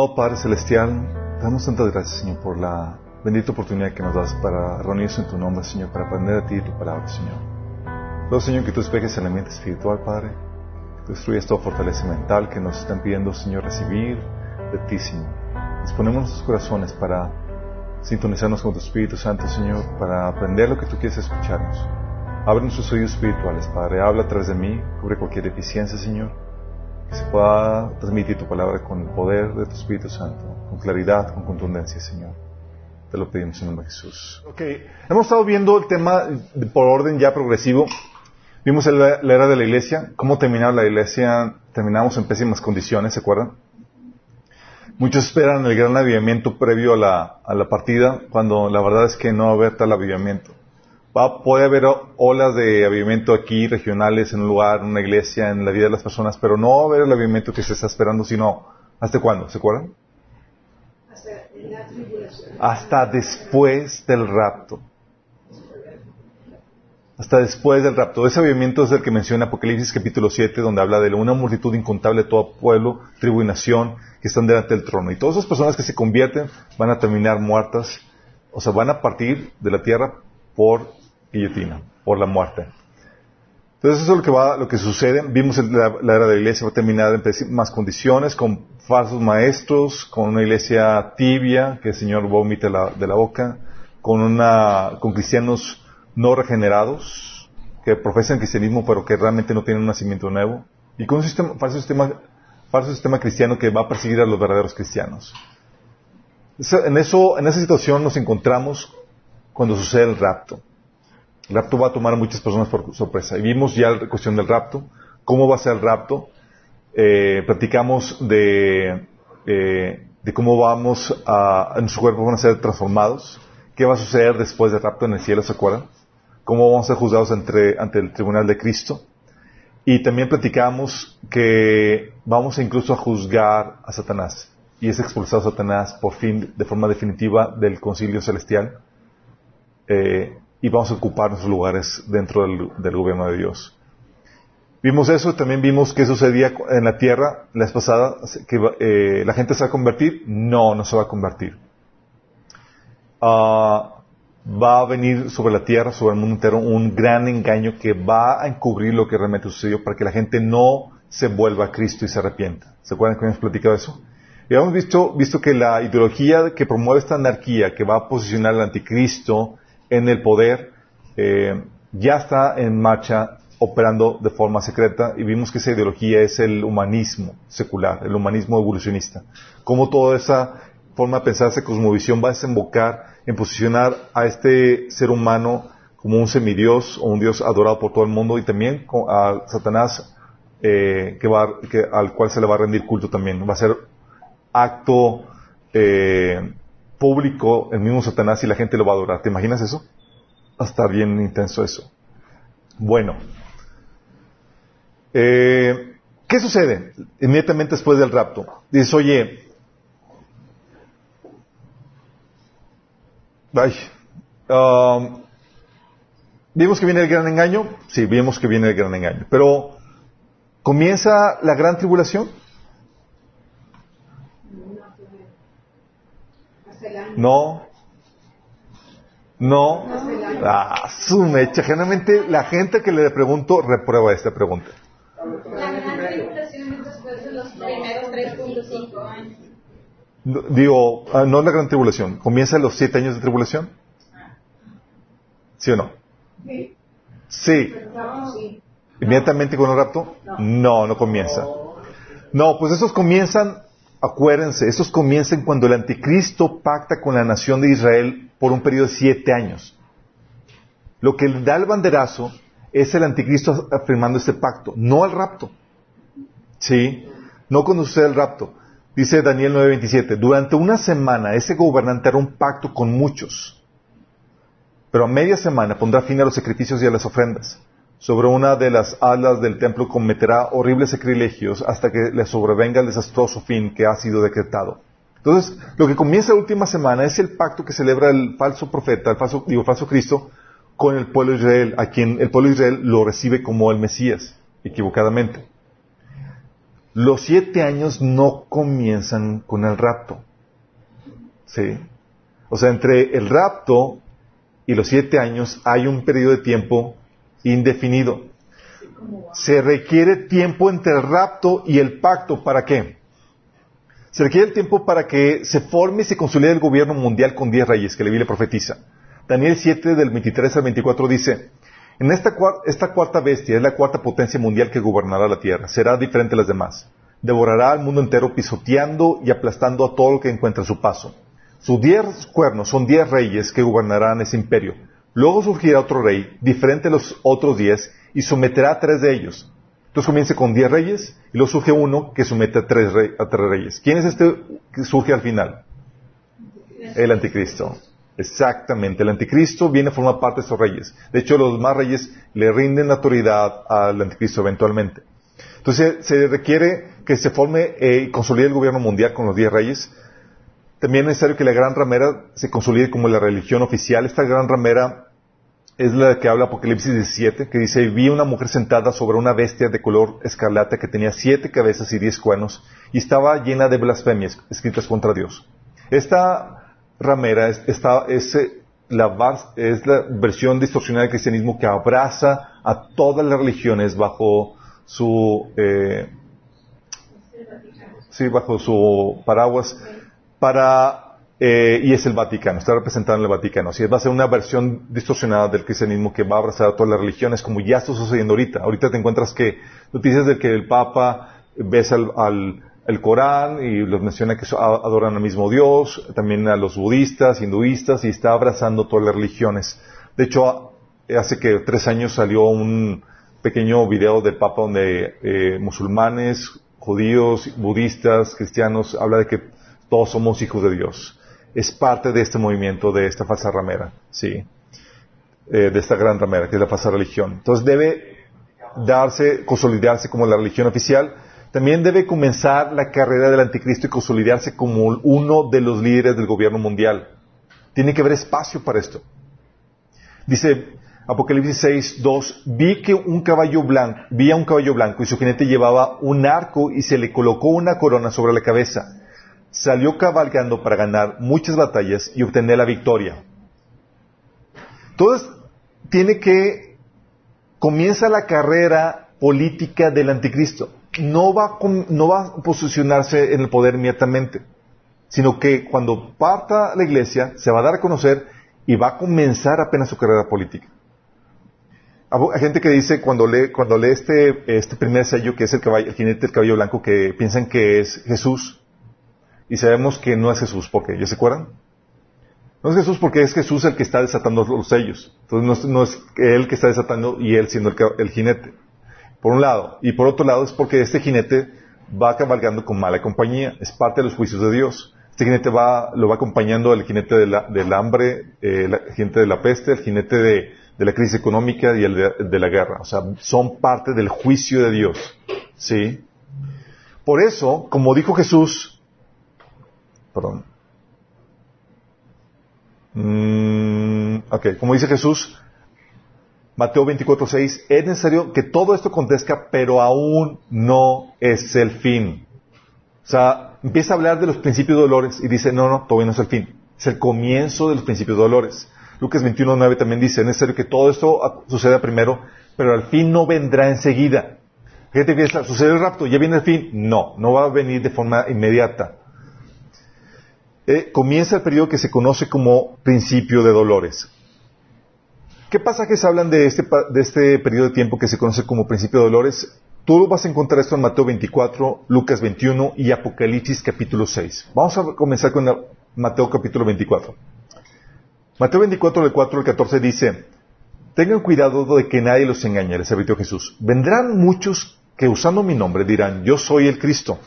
Amado Padre Celestial, damos tantas gracias, Señor, por la bendita oportunidad que nos das para reunirnos en tu nombre, Señor, para aprender de ti y tu palabra, Señor. Ruego, Señor, que tú despejes el ambiente espiritual, Padre, que tú destruyas toda fortaleza mental que nos están pidiendo, Señor, recibir de. Disponemos nuestros corazones para sintonizarnos con tu Espíritu Santo, Señor, para aprender lo que tú quieres escucharnos. Abre nuestros oídos espirituales, Padre. Habla a de mí, cubre cualquier deficiencia, Señor. Que se pueda transmitir tu palabra con el poder de tu Espíritu Santo, con claridad, con contundencia, Señor. Te lo pedimos en nombre de Jesús. Ok, hemos estado viendo el tema por orden ya progresivo. Vimos la, era de la iglesia, cómo terminar la iglesia. Terminamos en pésimas condiciones, ¿se acuerdan? Muchos esperan el gran avivamiento previo a la, a la partida, cuando la verdad es que no va a haber tal avivamiento. Va, puede haber olas de avivamiento aquí, regionales, en un lugar, en una iglesia, en la vida de las personas, pero no va a haber el avivamiento que se está esperando, sino ¿hasta cuándo? ¿Se acuerdan? Hasta la tribulación. Hasta después del rapto. Hasta después del rapto. Ese avivamiento es el que menciona Apocalipsis capítulo 7, donde habla de una multitud incontable de todo pueblo, tribu y nación que están delante del trono. Y todas esas personas que se convierten van a terminar muertas, o sea, van a partir de la tierra por guillotina, por la muerte. Entonces eso es lo que va, lo que sucede. Vimos la, era de la iglesia va a terminar en pésimas condiciones, con falsos maestros, con una iglesia tibia, que el Señor vomite la, de la boca, con una, con cristianos no regenerados, que profesan cristianismo pero que realmente no tienen un nacimiento nuevo, y con un sistema, falso sistema, falso sistema cristiano que va a perseguir a los verdaderos cristianos. En eso, en esa situación nos encontramos cuando sucede el rapto. El rapto va a tomar a muchas personas por sorpresa. Y vimos ya la cuestión del rapto, cómo va a ser el rapto. Eh, platicamos de, eh, de cómo vamos a, en su cuerpo van a ser transformados. ¿Qué va a suceder después del rapto en el cielo, se acuerdan? ¿Cómo vamos a ser juzgados ante el tribunal de Cristo? Y también platicamos que vamos incluso a juzgar a Satanás. Y es expulsado Satanás por fin, de forma definitiva, del concilio celestial. Eh, y vamos a ocupar nuestros lugares dentro del, gobierno de Dios. Vimos eso, también vimos qué sucedía en la tierra la vez pasada, que eh, la gente se va a convertir. No, no se va a convertir. Uh, va a venir sobre la tierra, sobre el mundo entero, un gran engaño que va a encubrir lo que realmente sucedió para que la gente no se vuelva a Cristo y se arrepienta. ¿Se acuerdan que hemos platicado eso? Y hemos visto, visto que la ideología que promueve esta anarquía, que va a posicionar al anticristo en el poder, eh, ya está en marcha operando de forma secreta y vimos que esa ideología es el humanismo secular, el humanismo evolucionista. Cómo toda esa forma de pensar, esa cosmovisión va a desembocar en posicionar a este ser humano como un semidios o un dios adorado por todo el mundo y también a Satanás eh, que va, que, al cual se le va a rendir culto también. Va a ser acto eh, público el mismo Satanás y la gente lo va a adorar. ¿Te imaginas eso? Va a estar bien intenso eso. Bueno. Eh, ¿Qué sucede inmediatamente después del rapto? Dices, oye, ay, um, ¿vimos que viene el gran engaño? Sí, vimos que viene el gran engaño. Pero, ¿comienza la gran tribulación? No. No. Ah, su mecha. Generalmente la gente que le pregunto reprueba esta pregunta. La gran tribulación es después de los primeros 3.5 años. Digo, ah, no es la gran tribulación. ¿Comienza los siete años de tribulación? ¿Sí o no? Sí. Sí. Sí. ¿Inmediatamente con el rapto? No, no comienza. No, pues esos comienzan, acuérdense, esos comienzan cuando el anticristo pacta con la nación de Israel por un periodo de siete años. Lo que da el banderazo es el anticristo afirmando este pacto, no el rapto. ¿Sí? No cuando sucede el rapto. Dice Daniel 9:27, durante una semana ese gobernante hará un pacto con muchos, pero a media semana pondrá fin a los sacrificios y a las ofrendas. Sobre una de las alas del templo cometerá horribles sacrilegios hasta que le sobrevenga el desastroso fin que ha sido decretado. Entonces, lo que comienza la última semana es el pacto que celebra el falso profeta, el falso, digo, falso Cristo, con el pueblo de Israel, a quien el pueblo de Israel lo recibe como el Mesías, equivocadamente. los siete años no comienzan con el rapto. ¿Sí? O sea, entre el rapto y los siete años hay un periodo de tiempo indefinido. Se requiere tiempo entre el rapto y el pacto. ¿Para qué? Se requiere el tiempo para que se forme y se consolide el gobierno mundial con diez reyes, que la Biblia profetiza. Daniel 7 del 23 al 24 dice, en esta, esta cuarta bestia es la cuarta potencia mundial que gobernará la tierra. Será diferente a las demás. Devorará al mundo entero pisoteando y aplastando a todo lo que encuentre a su paso. Sus diez cuernos son diez reyes que gobernarán ese imperio. Luego surgirá otro rey, diferente a los otros diez, y someterá a tres de ellos. Entonces comienza con diez reyes, y luego surge uno que somete a tres, a tres reyes. ¿Quién es este que surge al final? El anticristo. Exactamente, el anticristo viene a formar parte de estos reyes. De hecho, los demás reyes le rinden la autoridad al anticristo eventualmente. Entonces, se requiere que se forme eh, y consolide el gobierno mundial con los diez reyes. También es necesario que la gran ramera se consolide como la religión oficial. Esta gran ramera es la que habla Apocalipsis 17, que dice, vi una mujer sentada sobre una bestia de color escarlata que tenía siete cabezas y diez cuernos y estaba llena de blasfemias escritas contra Dios. Esta ramera es, es, eh, la, es la versión distorsionada del cristianismo que abraza a todas las religiones bajo su eh, sí bajo su paraguas para eh, y es el Vaticano está representado en el Vaticano así va a ser una versión distorsionada del cristianismo que va a abrazar a todas las religiones como ya está sucediendo ahorita ahorita te encuentras que noticias de que el Papa besa al el Corán y los menciona que adoran al mismo Dios, también a los budistas, hinduistas y está abrazando todas las religiones. De hecho, hace que tres años salió un pequeño video del Papa donde eh, musulmanes, judíos, budistas, cristianos, habla de que todos somos hijos de Dios. Es parte de este movimiento, de esta falsa ramera, sí, eh, de esta gran ramera, que es la falsa religión. Entonces debe darse, consolidarse como la religión oficial, también debe comenzar la carrera del anticristo y consolidarse como uno de los líderes del gobierno mundial. Tiene que haber espacio para esto. Dice Apocalipsis 6, 2, vi que un caballo blanco, vi a un caballo blanco y su jinete llevaba un arco y se le colocó una corona sobre la cabeza. Salió cabalgando para ganar muchas batallas y obtener la victoria. Entonces, tiene que, comienza la carrera política del anticristo no va, no va a posicionarse en el poder inmediatamente, sino que cuando parta la iglesia se va a dar a conocer y va a comenzar apenas su carrera política. Hay gente que dice cuando lee, cuando lee este, este primer sello, que es el, caballo, el jinete del cabello blanco, que piensan que es Jesús, y sabemos que no es Jesús, ¿por qué? ¿Ya se acuerdan? No es Jesús porque es Jesús el que está desatando los sellos. Entonces no es, él que está desatando y él siendo el jinete por un lado. Y por otro lado es porque este jinete va cabalgando con mala compañía, es parte de los juicios de Dios. Este jinete va, lo va acompañando el jinete del hambre, eh, el jinete de la peste, el jinete de, la crisis económica y el de, la guerra. O sea, son parte del juicio de Dios. ¿Sí? Por eso, como dijo Jesús, perdón. Mm, ok, como dice Jesús, Mateo 24:6, es necesario que todo esto acontezca, pero aún no es el fin. O sea, empieza a hablar de los principios de dolores y dice, no, no, todavía no es el fin. Es el comienzo de los principios de dolores. Lucas 21:9 también dice, es necesario que todo esto suceda primero, pero al fin no vendrá enseguida. Gente piensa, ¿sucede el rapto? ¿Ya viene el fin? No, no va a venir de forma inmediata. Eh, comienza el periodo que se conoce como principio de dolores. ¿Qué pasajes hablan de este, de este periodo de tiempo que se conoce como principio de dolores? Tú vas a encontrar esto en Mateo 24, Lucas 21 y Apocalipsis capítulo 6. Vamos a comenzar con Mateo capítulo 24. Mateo 24, del 4 al 14 dice, Tengan cuidado de que nadie los engañe, les advirtió Jesús. Vendrán muchos que usando mi nombre dirán, yo soy el Cristo.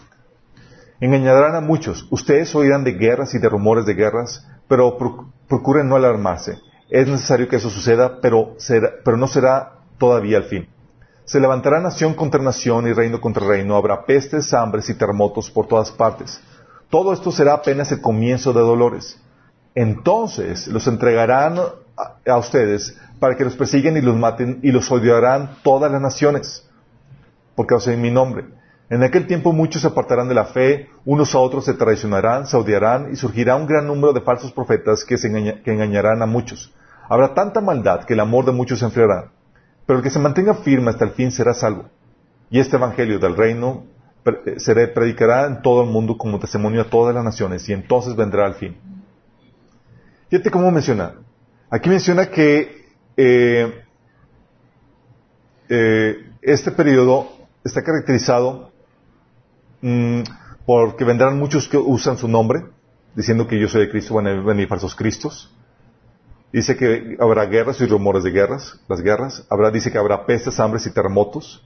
Engañarán a muchos. Ustedes oirán de guerras y de rumores de guerras, pero procuren no alarmarse es necesario que eso suceda, pero, no será todavía el fin. Se levantará nación contra nación y reino contra reino. Habrá pestes, hambres y terremotos por todas partes. Todo esto será apenas el comienzo de dolores. Entonces los entregarán a, ustedes para que los persigan y los maten y los odiarán todas las naciones por causa de mi nombre. En aquel tiempo muchos se apartarán de la fe, unos a otros se traicionarán, se odiarán y surgirá un gran número de falsos profetas que, engañarán a muchos. Habrá tanta maldad que el amor de muchos se enfriará. Pero el que se mantenga firme hasta el fin será salvo. Y este evangelio del reino eh, se predicará en todo el mundo como testimonio a todas las naciones y entonces vendrá el fin. Fíjate cómo menciona. Aquí menciona que eh, eh, este periodo está caracterizado mm, porque vendrán muchos que usan su nombre, diciendo que yo soy de Cristo, van a venir falsos cristos. Dice que habrá guerras y rumores de guerras, las guerras. Habrá, dice que habrá pestes, hambres y terremotos.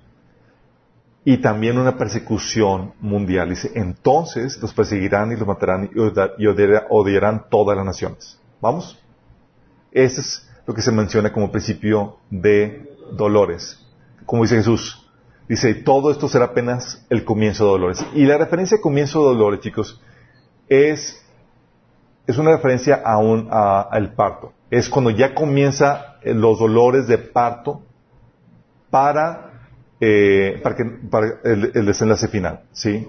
Y también una persecución mundial. Dice, entonces los perseguirán y los matarán y odiarán todas las naciones. ¿Vamos? Ese es lo que se menciona como principio de dolores. Como dice Jesús, dice, todo esto será apenas el comienzo de dolores. Y la referencia a comienzo de dolores, chicos, es, es una referencia a un, al parto es cuando ya comienza eh, los dolores de parto para, eh, para, el, desenlace final. ¿sí?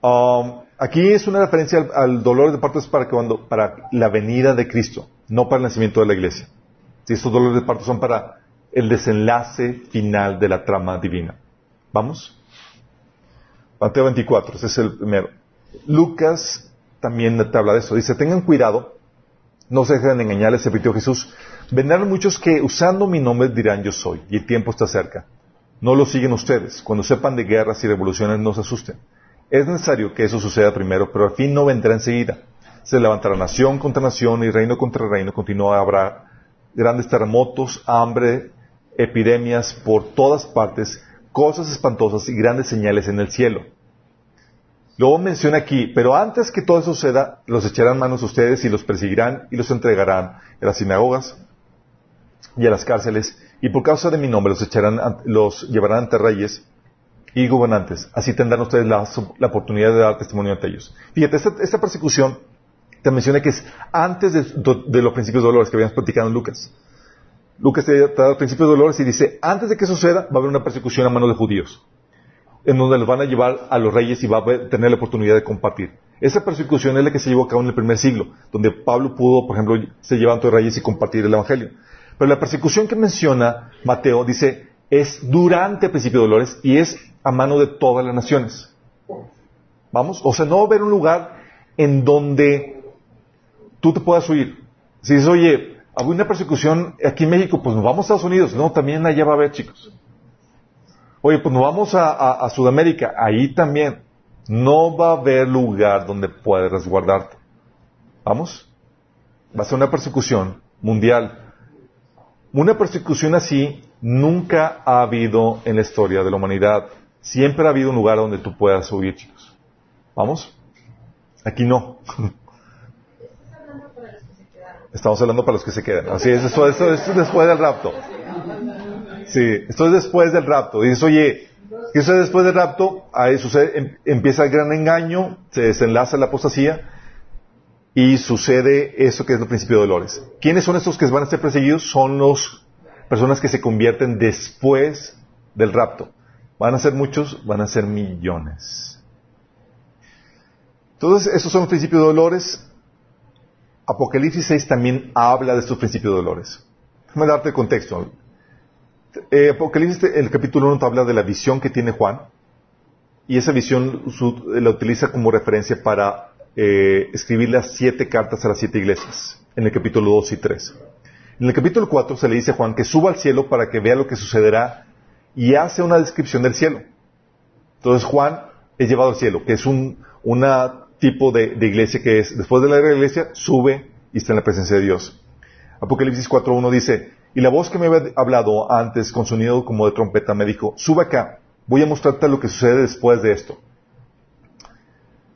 Um, aquí es una referencia al, dolor de parto es para, cuando, para la venida de Cristo, no para el nacimiento de la iglesia. ¿Sí? Estos dolores de parto son para el desenlace final de la trama divina. ¿Vamos? Mateo 24, ese es el primero. Lucas también te habla de eso. Dice, tengan cuidado no se dejen engañar, les repitió Jesús. Vendrán muchos que usando mi nombre dirán yo soy, y el tiempo está cerca. No lo siguen ustedes. Cuando sepan de guerras y revoluciones, no se asusten. Es necesario que eso suceda primero, pero al fin no vendrá enseguida. Se levantará nación contra nación y reino contra reino. Continúa, habrá grandes terremotos, hambre, epidemias por todas partes, cosas espantosas y grandes señales en el cielo. Luego menciona aquí, pero antes que todo eso suceda, los echarán manos a ustedes y los perseguirán y los entregarán en las sinagogas y a las cárceles, y por causa de mi nombre los echarán, los llevarán ante reyes y gobernantes. Así tendrán ustedes la, oportunidad de dar testimonio ante ellos. Fíjate, esta, persecución te menciona que es antes de, los principios de dolores que habíamos platicado en Lucas. Lucas te da principios de dolores y dice, antes de que suceda, va a haber una persecución a manos de judíos en donde los van a llevar a los reyes y va a tener la oportunidad de compartir. Esa persecución es la que se llevó a cabo en el primer siglo, donde Pablo pudo, por ejemplo, se llevar ante los reyes y compartir el Evangelio. Pero la persecución que menciona Mateo dice es durante el principio de dolores y es a mano de todas las naciones. Vamos, o sea, no va a haber un lugar en donde tú te puedas huir. Si dices, oye, hago una persecución aquí en México, pues nos vamos a Estados Unidos. No, también allá va a haber, chicos. Oye, pues nos vamos a, Sudamérica, ahí también. No va a haber lugar donde puedas resguardarte. ¿Vamos? Va a ser una persecución mundial. Una persecución así nunca ha habido en la historia de la humanidad. Siempre ha habido un lugar donde tú puedas huir, chicos. ¿Vamos? Aquí no. Estamos hablando para los que se quedan. Así es, esto, esto es después del rapto. Sí, esto es después del rapto. Dices, oye, ¿qué sucede después del rapto? Ahí sucede, em, empieza el gran engaño, se desenlaza la apostasía y sucede eso que es el principio de dolores. ¿Quiénes son estos que van a ser perseguidos? Son las personas que se convierten después del rapto. Van a ser muchos, van a ser millones. Entonces, estos son los principios de dolores. Apocalipsis 6 también habla de estos principios de dolores. Déjame darte el contexto. Eh, Apocalipsis, el capítulo 1 habla de la visión que tiene Juan, y esa visión la utiliza como referencia para eh, escribir las siete cartas a las siete iglesias, en el capítulo 2 y 3. En el capítulo 4 se le dice a Juan que suba al cielo para que vea lo que sucederá y hace una descripción del cielo. Entonces Juan es llevado al cielo, que es un una tipo de, iglesia que es, después de la iglesia, sube y está en la presencia de Dios. Apocalipsis 4.1 dice, y la voz que me había hablado antes con sonido como de trompeta me dijo, sube acá, voy a mostrarte lo que sucede después de esto.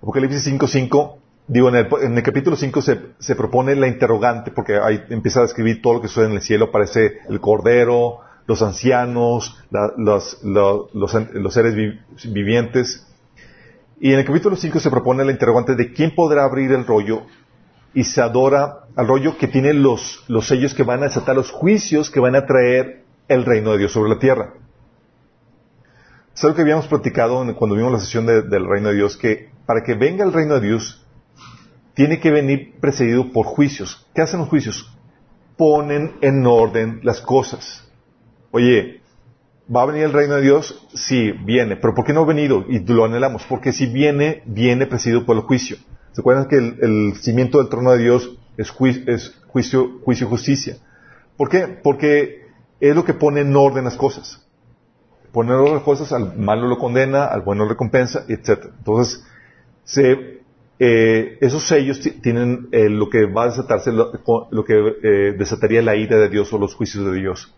Apocalipsis 5.5, digo, en el, capítulo 5 se, propone la interrogante, porque ahí empieza a describir todo lo que sucede en el cielo, aparece el cordero, los ancianos, los, los, seres vivientes. Y en el capítulo 5 se propone la interrogante de quién podrá abrir el rollo y se adora al rollo que tiene los, los sellos que van a desatar los juicios que van a traer el reino de Dios sobre la tierra. Es algo que habíamos platicado cuando vimos la sesión del reino de Dios, que para que venga el reino de Dios, tiene que venir precedido por juicios. ¿Qué hacen los juicios? Ponen en orden las cosas. Oye, ¿va a venir el reino de Dios? Sí, viene. ¿Pero por qué no ha venido? Y lo anhelamos. Porque si viene, viene precedido por el juicio. ¿Se acuerdan que el, cimiento del trono de Dios es, es juicio, juicio y justicia? ¿Por qué? Porque es lo que pone en orden las cosas. Pone en orden las cosas, al malo lo condena, al bueno lo recompensa, etc. Entonces, eh, esos sellos tienen eh, lo que va a desatarse, lo, que eh, desataría la ira de Dios o los juicios de Dios.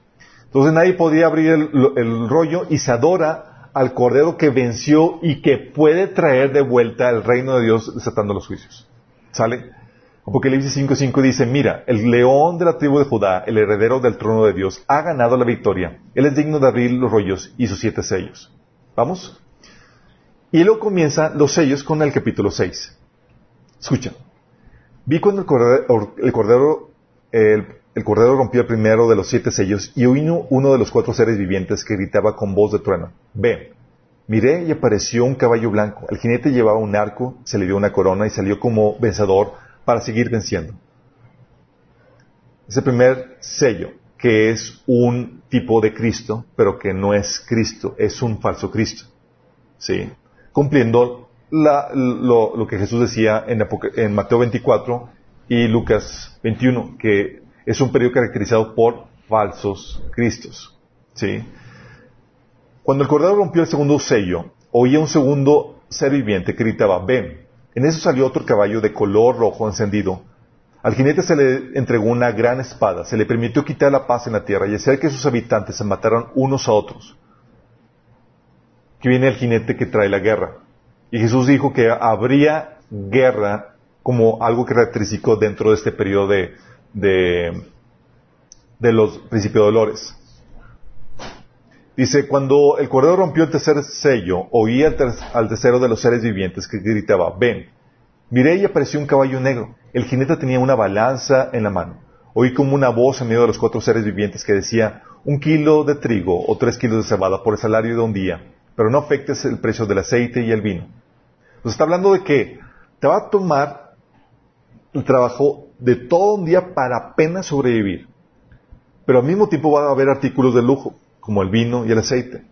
Entonces nadie podía abrir el rollo y se adora al Cordero que venció y que puede traer de vuelta el reino de Dios desatando los juicios. ¿Sale? Apocalipsis 5.5 dice, mira, el león de la tribu de Judá, el heredero del trono de Dios, ha ganado la victoria. Él es digno de abrir los rollos y sus siete sellos. ¿Vamos? Y luego comienza los sellos con el capítulo 6. Escucha. Vi cuando el cordero, el cordero el, el cordero rompió el primero de los siete sellos y oí uno de los cuatro seres vivientes que gritaba con voz de trueno. Ve, miré y apareció un caballo blanco. El jinete llevaba un arco, se le dio una corona y salió como vencedor para seguir venciendo. Ese primer sello, que es un tipo de Cristo, pero que no es Cristo, es un falso Cristo. ¿Sí? Cumpliendo lo, que Jesús decía en, en Mateo 24 y Lucas 21, que es un periodo caracterizado por falsos cristos. ¿sí? Cuando el Cordero rompió el segundo sello, oía un segundo ser viviente que gritaba, ven. En eso salió otro caballo de color rojo encendido. Al jinete se le entregó una gran espada, se le permitió quitar la paz en la tierra y hacer que sus habitantes se mataran unos a otros. Que viene el jinete que trae la guerra. Y Jesús dijo que habría guerra como algo característico dentro de este periodo de, de, los principios de dolores. Dice, cuando el cordero rompió el tercer sello, oí al, tercero de los seres vivientes que gritaba, ven. Miré y apareció un caballo negro. El jinete tenía una balanza en la mano. Oí como una voz en medio de los cuatro seres vivientes que decía, un kilo de trigo o tres kilos de cebada por el salario de un día, pero no afectes el precio del aceite y el vino. Entonces está hablando de que te va a tomar el trabajo de todo un día para apenas sobrevivir. Pero al mismo tiempo va a haber artículos de lujo, como el vino y el aceite.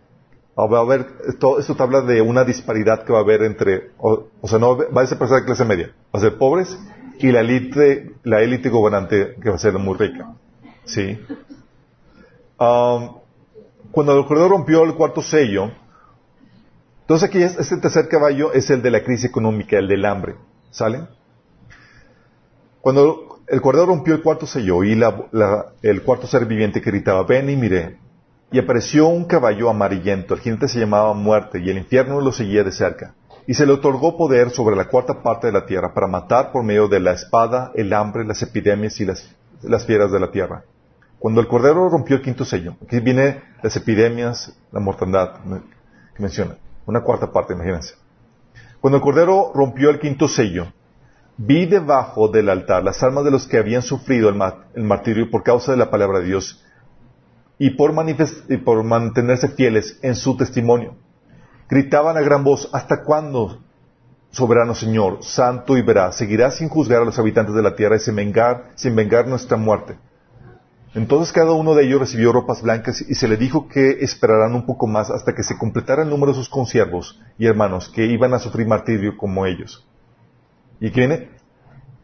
Va a haber, esto, esto te habla de una disparidad que va a haber entre, o, sea, no va a ser persona de clase media, va a ser pobres y la élite, la élite gobernante que va a ser muy rica. ¿Sí? Um, cuando el corredor rompió el cuarto sello, entonces aquí este tercer caballo es el de la crisis económica, el del hambre. ¿Sale? Cuando el cordero rompió el cuarto sello y el cuarto ser viviente que gritaba, ven y miré, y apareció un caballo amarillento, el jinete se llamaba muerte, y el infierno lo seguía de cerca. Y se le otorgó poder sobre la cuarta parte de la tierra para matar por medio de la espada, el hambre, las epidemias y las, las fieras de la tierra. Cuando el cordero rompió el quinto sello, aquí viene las epidemias, la mortandad que menciona, una cuarta parte, imagínense. Cuando el cordero rompió el quinto sello, Vi debajo del altar las almas de los que habían sufrido el, martirio por causa de la palabra de Dios y por, mantenerse fieles en su testimonio. Gritaban a gran voz, ¿hasta cuándo, soberano Señor, santo y veraz, seguirás sin juzgar a los habitantes de la tierra y sin vengar, nuestra muerte? Entonces cada uno de ellos recibió ropas blancas y se le dijo que esperaran un poco más hasta que se completara el número de sus consiervos y hermanos que iban a sufrir martirio como ellos. ¿Y viene?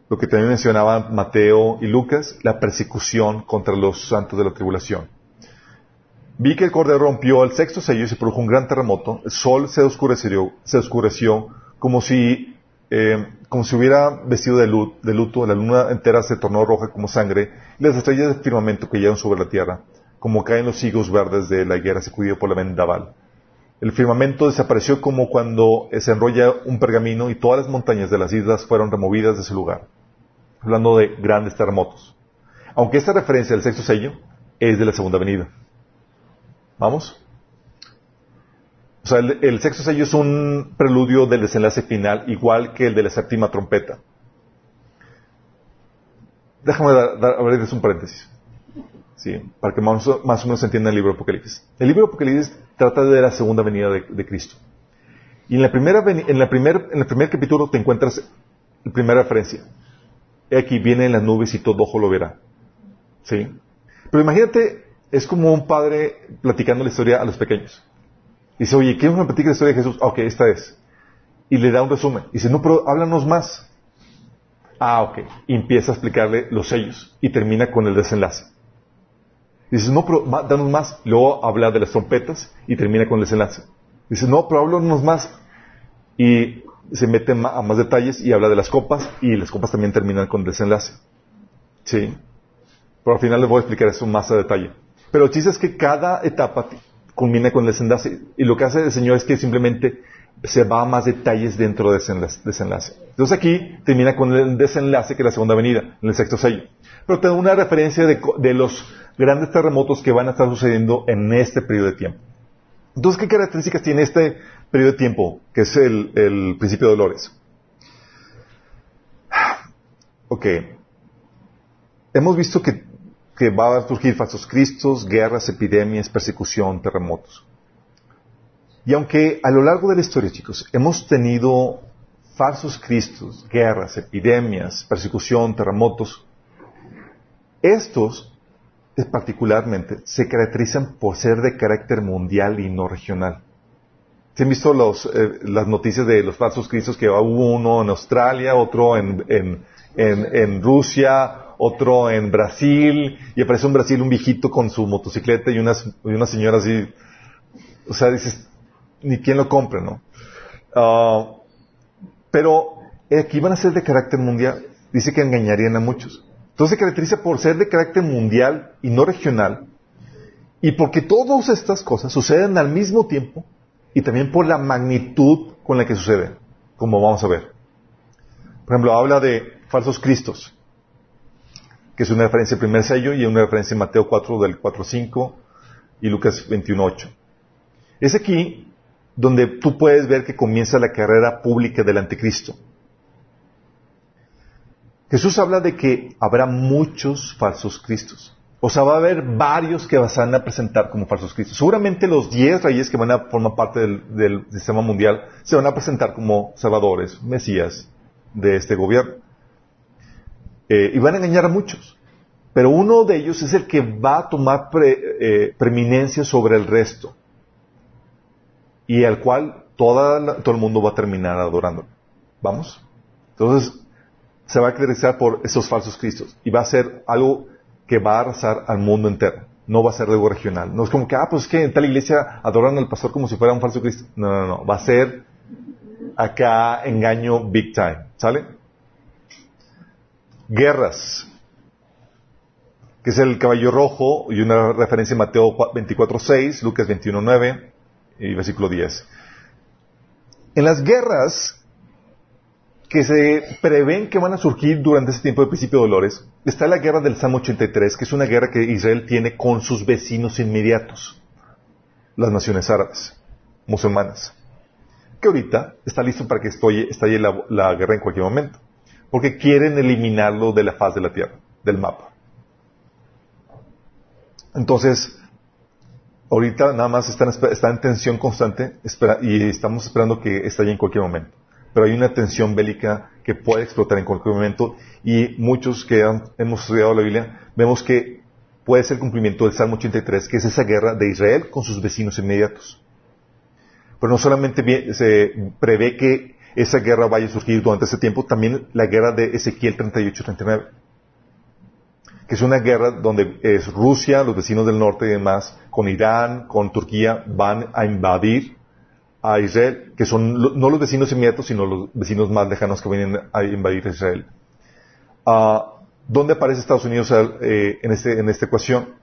Lo que también mencionaban Mateo y Lucas, la persecución contra los santos de la tribulación. Vi que el cordero rompió el sexto sello y se produjo un gran terremoto. El sol se oscureció, se oscureció como si, eh, como si hubiera vestido de, luto, La luna entera se tornó roja como sangre. Y las estrellas de firmamento cayeron sobre la tierra, como caen los higos verdes de la higuera sacudido por la vendaval. El firmamento desapareció como cuando se enrolla un pergamino y todas las montañas de las islas fueron removidas de su lugar. Hablando de grandes terremotos. Aunque esta referencia al sexto sello es de la segunda venida. ¿Vamos? O sea, el, sexto sello es un preludio del desenlace final, igual que el de la séptima trompeta. Déjame abrirles un paréntesis. Sí, para que más, o menos se entienda el libro de Apocalipsis. El libro de Apocalipsis trata de la segunda venida de, Cristo. Y en, la primera, en, la primer, en el primer capítulo te encuentras la primera referencia. Aquí viene en las nubes y todo ojo lo verá. ¿Sí? Pero imagínate, es como un padre platicando la historia a los pequeños. Dice, oye, ¿quieres me platique la historia de Jesús? Ah, ok, esta es. Y le da un resumen. Dice, no, pero háblanos más. Ah, ok. Empieza a explicarle los sellos. Y termina con el desenlace. Dice, no, pero danos más. Luego habla de las trompetas y termina con el desenlace. Dice, no, pero háblanos más. Y se mete a más detalles y habla de las copas y las copas también terminan con desenlace. Sí. Pero al final les voy a explicar eso más a detalle. Pero el chiste es que cada etapa culmina con el desenlace. Y lo que hace el Señor es que simplemente se va a más detalles dentro de ese desenlace. Entonces aquí termina con el desenlace que es la segunda venida, en el sexto sello. Pero tengo una referencia de, los grandes terremotos que van a estar sucediendo en este periodo de tiempo. Entonces, ¿qué características tiene este periodo de tiempo, que es el, principio de dolores? Ok. Hemos visto que que va a surgir falsos cristos, guerras, epidemias, persecución, terremotos. Y aunque a lo largo de la historia, chicos, hemos tenido falsos cristos, guerras, epidemias, persecución, terremotos, estos particularmente se caracterizan por ser de carácter mundial y no regional. ¿Se han visto eh, las noticias de los falsos cristos que hubo uno en Australia, otro en, Rusia, otro en Brasil, y aparece en Brasil un viejito con su motocicleta y una, una señora así, o sea, dices, ni quién lo compre, ¿no? Ah, pero aquí van a ser de carácter mundial, dice que engañarían a muchos. Entonces se caracteriza por ser de carácter mundial y no regional, y porque todas estas cosas suceden al mismo tiempo, y también por la magnitud con la que suceden, como vamos a ver. Por ejemplo, habla de falsos cristos que es una referencia al primer sello y una referencia en Mateo 4 del 4.5 y Lucas 21.8. Es aquí donde tú puedes ver que comienza la carrera pública del anticristo. Jesús habla de que habrá muchos falsos cristos. O sea, va a haber varios que se van a presentar como falsos cristos. Seguramente los diez reyes que van a formar parte del, sistema mundial se van a presentar como salvadores, mesías de este gobierno. Eh, y van a engañar a muchos. Pero uno de ellos es el que va a tomar eh, preeminencia sobre el resto. Y al cual todo el mundo va a terminar adorando. ¿Vamos? Entonces, se va a caracterizar por esos falsos cristos. Y va a ser algo que va a arrasar al mundo entero. No va a ser algo regional. No es como que, ah, pues es que en tal iglesia adoran al pastor como si fuera un falso cristo. No, no, no. Va a ser acá engaño big time. ¿Sale? guerras, que es el caballo rojo, y una referencia en Mateo 24.6, Lucas 21.9 y versículo 10. En las guerras que se prevén que van a surgir durante ese tiempo de principio de dolores, está la guerra del Salmo 83, que es una guerra que Israel tiene con sus vecinos inmediatos, las naciones árabes, musulmanas, que ahorita está listo para que estalle la guerra en cualquier momento porque quieren eliminarlo de la faz de la Tierra, del mapa. Entonces, ahorita nada más está en tensión constante y estamos esperando que estalle en cualquier momento. Pero hay una tensión bélica que puede explotar en cualquier momento y muchos que hemos estudiado la Biblia vemos que puede ser cumplimiento del Salmo 83, que es esa guerra de Israel con sus vecinos inmediatos. Pero no solamente se prevé que esa guerra vaya a surgir durante ese tiempo, también la guerra de Ezequiel 38-39, que es una guerra donde es Rusia, los vecinos del norte y demás, con Irán, con Turquía, van a invadir a Israel, que son no los vecinos inmediatos, sino los vecinos más lejanos que vienen a invadir Israel. Ah, ¿Dónde aparece Estados Unidos eh, en, este, en esta ecuación?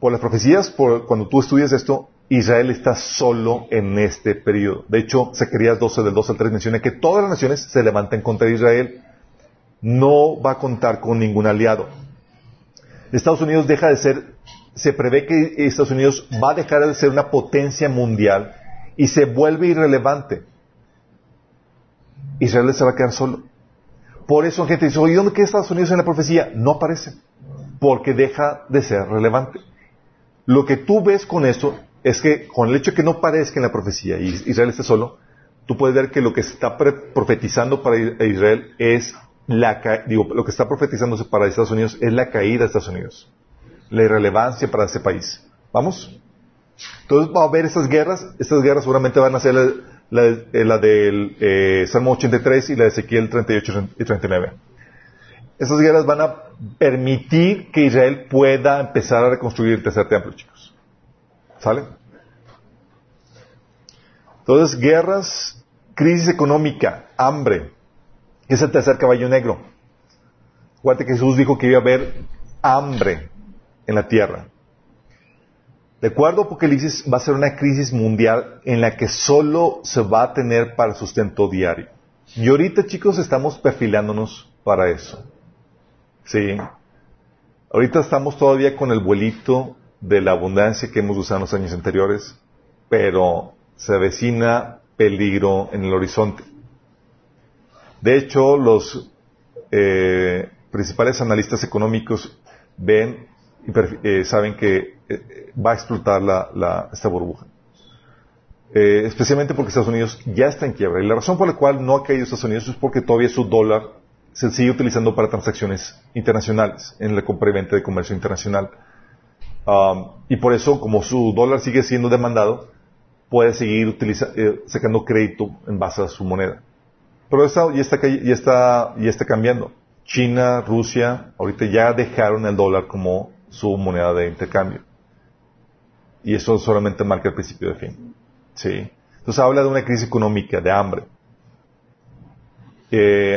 Por las profecías, cuando tú estudias esto, Israel está solo en este periodo. De hecho, Zacarías 12 del 2 al 3 menciona que todas las naciones se levantan contra Israel. No va a contar con ningún aliado. Estados Unidos deja de ser, se prevé que Estados Unidos va a dejar de ser una potencia mundial y se vuelve irrelevante. Israel se va a quedar solo. Por eso gente dice, oye, ¿dónde queda Estados Unidos en la profecía? No aparece, porque deja de ser relevante. Lo que tú ves con eso es que con el hecho de que no parezca en la profecía y Israel esté solo, tú puedes ver que lo que se está profetizando para Israel es la digo, lo que está profetizándose para Estados Unidos es la caída de Estados Unidos, la irrelevancia para ese país. ¿Vamos? Entonces va a haber esas guerras, estas guerras seguramente van a ser la, la, del eh, Salmo 83 y la de Ezequiel 38 y 39. Esas guerras van a permitir que Israel pueda empezar a reconstruir el tercer templo, chicos. ¿Sale? Entonces, guerras, crisis económica, hambre, es el tercer caballo negro. Acuérdate que Jesús dijo que iba a haber hambre en la tierra. De acuerdo a Apocalipsis, va a ser una crisis mundial en la que solo se va a tener para sustento diario. Y ahorita, chicos, estamos perfilándonos para eso. Sí. Ahorita estamos todavía con el vuelito de la abundancia que hemos usado en los años anteriores, pero se avecina peligro en el horizonte. De hecho, los eh, principales analistas económicos ven y eh, saben que eh, va a explotar esta burbuja. especialmente porque Estados Unidos ya está en quiebra. Y la razón por la cual no ha caído Estados Unidos es porque todavía su dólar se sigue utilizando para transacciones internacionales, en la compra y venta de comercio internacional. Um, y por eso, como su dólar sigue siendo demandado, puede seguir eh, sacando crédito en base a su moneda. Pero eso ya está, ya está, ya está cambiando. China, Rusia, ahorita ya dejaron el dólar como su moneda de intercambio. Y eso solamente marca el principio de fin. ¿Sí? Entonces habla de una crisis económica, de hambre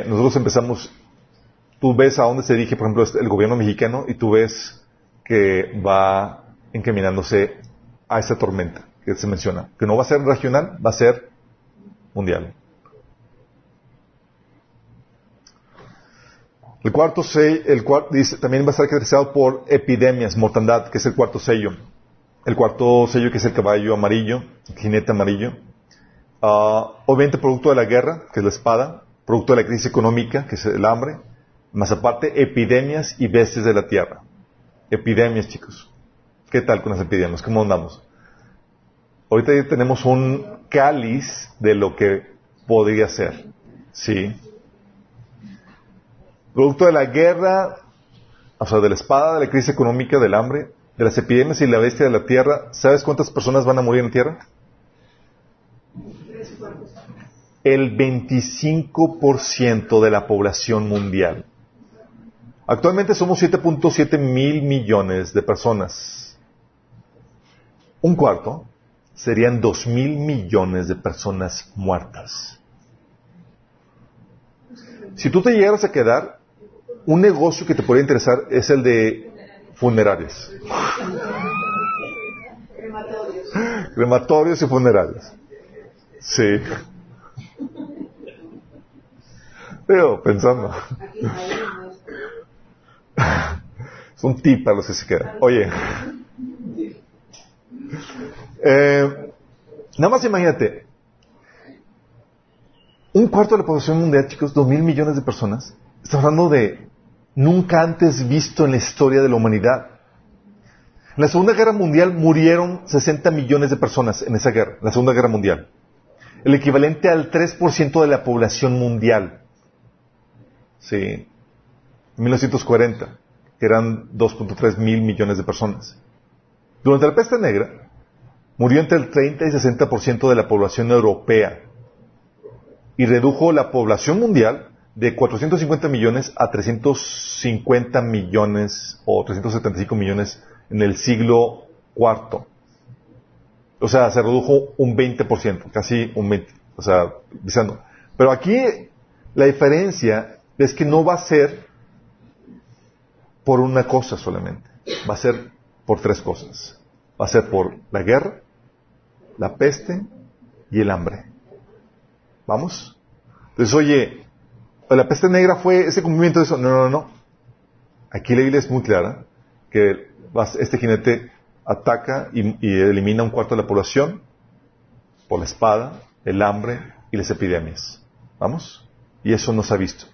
nosotros empezamos, tú ves a dónde se dirige, por ejemplo, este, el gobierno mexicano y tú ves que va encaminándose a esa tormenta que se menciona, que no va a ser regional, va a ser mundial. El cuarto sello, el cuarto, dice, también va a estar caracterizado por epidemias, mortandad, que es el cuarto sello. El cuarto sello que es el caballo amarillo, el jinete amarillo. Uh, obviamente producto de la guerra, que es la espada producto de la crisis económica, que es el hambre, más aparte epidemias y bestias de la tierra. Epidemias, chicos. ¿Qué tal con las epidemias? ¿Cómo andamos? Ahorita tenemos un cáliz de lo que podría ser. ¿Sí? Producto de la guerra, o sea, de la espada, de la crisis económica, del hambre, de las epidemias y la bestia de la tierra, ¿sabes cuántas personas van a morir en la tierra? el 25% de la población mundial. Actualmente somos 7.7 mil millones de personas. Un cuarto serían 2 mil millones de personas muertas. Si tú te llegaras a quedar, un negocio que te podría interesar es el de funerarios. Crematorios. Crematorios y funerarios. Sí. Veo, pensando. es un tip para los que se quedan. Oye. Eh, nada más imagínate. Un cuarto de la población mundial, chicos, dos mil millones de personas. Estamos hablando de nunca antes visto en la historia de la humanidad. En la Segunda Guerra Mundial murieron 60 millones de personas en esa guerra, la Segunda Guerra Mundial el equivalente al 3% de la población mundial. Sí. En 1940, que eran 2.3 mil millones de personas. Durante la peste negra, murió entre el 30 y 60% de la población europea y redujo la población mundial de 450 millones a 350 millones o 375 millones en el siglo IV. O sea, se redujo un 20%, casi un 20%. O sea, diciendo. Pero aquí la diferencia es que no va a ser por una cosa solamente. Va a ser por tres cosas. Va a ser por la guerra, la peste y el hambre. ¿Vamos? Entonces, oye, la peste negra fue ese cumplimiento de eso. No, no, no. Aquí la Biblia es muy clara que este jinete ataca y, elimina un cuarto de la población por la espada, el hambre y las epidemias. ¿Vamos? Y eso no se ha visto.